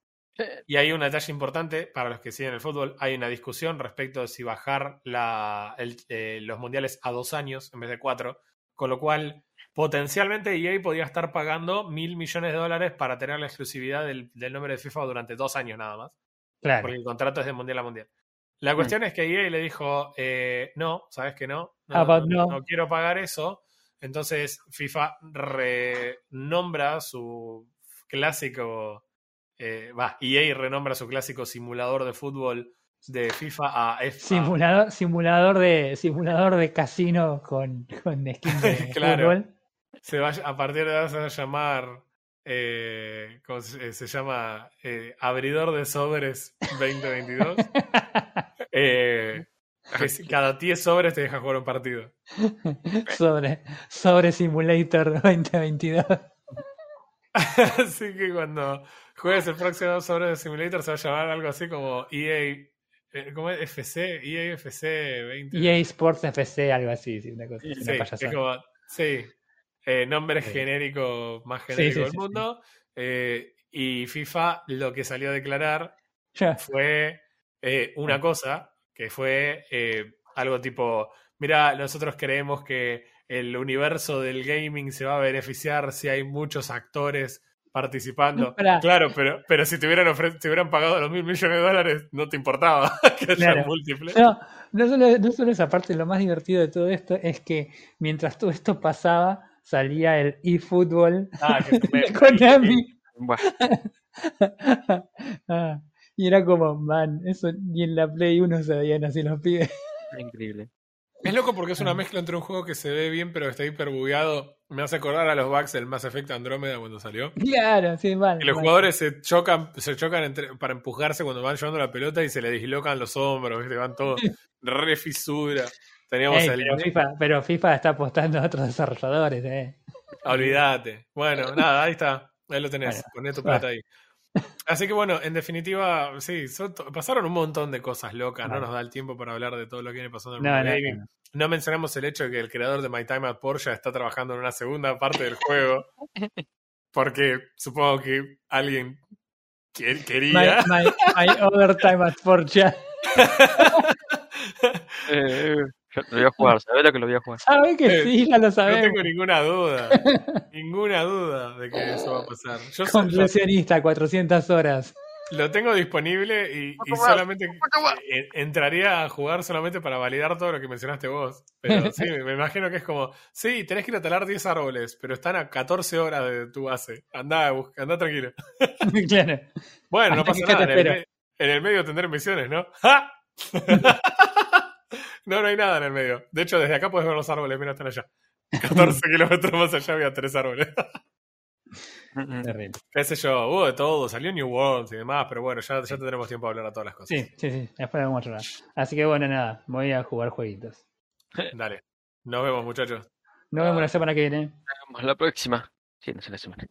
Y hay un detalle importante para los que siguen el fútbol. Hay una discusión respecto de si bajar la, el- eh, los mundiales a dos años en vez de cuatro. Con lo cual, potencialmente EA podía estar pagando mil millones de dólares para tener la exclusividad del, del nombre de FIFA durante dos años nada más. Claro. Porque el contrato es de mundial a mundial. La cuestión es que EA le dijo, eh, no, ¿sabes que no? No, About no, no. no quiero pagar eso. Entonces FIFA renombra su clásico, eh, va, EA renombra su clásico simulador de fútbol de FIFA a F. Simulador, simulador de simulador de casino con, con skin de Claro. fútbol. se va, a partir de ahora se va a llamar, eh, ¿cómo se, se llama? Eh, Abridor de sobres 2022. Que cada 10 sobres te deja jugar un partido. sobre, sobre Simulator 2022. Así que cuando juegues el próximo sobre de Simulator se va a llamar algo así como EA. eh, ¿Cómo es? FC, EA FC 20. EA Sports FC, algo así, sí, una cosa, Sí, una es como, sí. Eh, nombre Sí. genérico, más genérico sí, del mundo. Eh, y FIFA lo que salió a declarar fue eh, una cosa, que fue eh, algo tipo, mira, nosotros creemos que el universo del gaming se va a beneficiar si hay muchos actores participando. Claro, pero, pero si te hubieran, te hubieran pagado los mil millones de dólares, no te importaba que haya Claro. múltiples. No, no solo, no solo esa parte, lo más divertido de todo esto es que mientras todo esto pasaba, salía el eFootball Ah, que de Konami. Buah, Ah, y era como, man, eso ni en la Play 1 se veían así los pibes. increíble. Es loco porque es una Ah. mezcla entre un juego que se ve bien pero está hiper bugueado. Me hace acordar a los bugs del Mass Effect Andrómeda cuando salió. Claro, sí, mal. Y los mal. jugadores se chocan, se chocan entre- para empujarse cuando van llevando la pelota y se les dislocan los hombros, ¿viste? van todos re fisura. Teníamos Ey, el. pero, FIFA, pero FIFA está apostando a otros desarrolladores, eh. Olvídate. Bueno, nada, ahí está. Ahí lo tenés. Bueno, Poné tu plata ahí. Así que bueno, en definitiva, sí, son pasaron un montón de cosas locas. No nos da el tiempo para hablar de todo lo que viene pasando en el No, mundo no, del gaming. no. No mencionamos el hecho de que el creador de My Time at Porsche está trabajando en una segunda parte del juego. Porque supongo que alguien que- My, quería. my, my overtime at Forza. Eh, yo lo voy a jugar, ¿sabes lo que lo voy a jugar? ¿Sabe que Eh, sí? Ya lo No sabemos. tengo ninguna duda. ninguna duda de que eso va a pasar. Yo, Conclusionista, 400 horas. Lo tengo disponible y, y solamente eh, entraría a jugar solamente para validar todo lo que mencionaste vos. Pero sí, me imagino que es como, sí, tenés que ir a talar 10 árboles, pero están a 14 horas de tu base. Andá, busca, andá tranquilo. claro. Bueno, no pasa nada. En el, en el medio tendré misiones, ¿no? ¡Ja! No, no hay nada en el medio. De hecho, desde acá puedes ver los árboles, mira, están allá. 14 kilómetros más allá había tres árboles. Mm, mm. Terrible. Qué sé yo, hubo de todo, salió New World y demás, pero bueno, ya, ya tendremos tiempo de hablar a todas las cosas. Sí, sí, sí. Después vamos a hablar. Así que bueno, nada. Voy a jugar jueguitos. Dale. Nos vemos, muchachos. Nos vemos la semana que viene. Nos vemos la próxima. Sí, no sé la semana.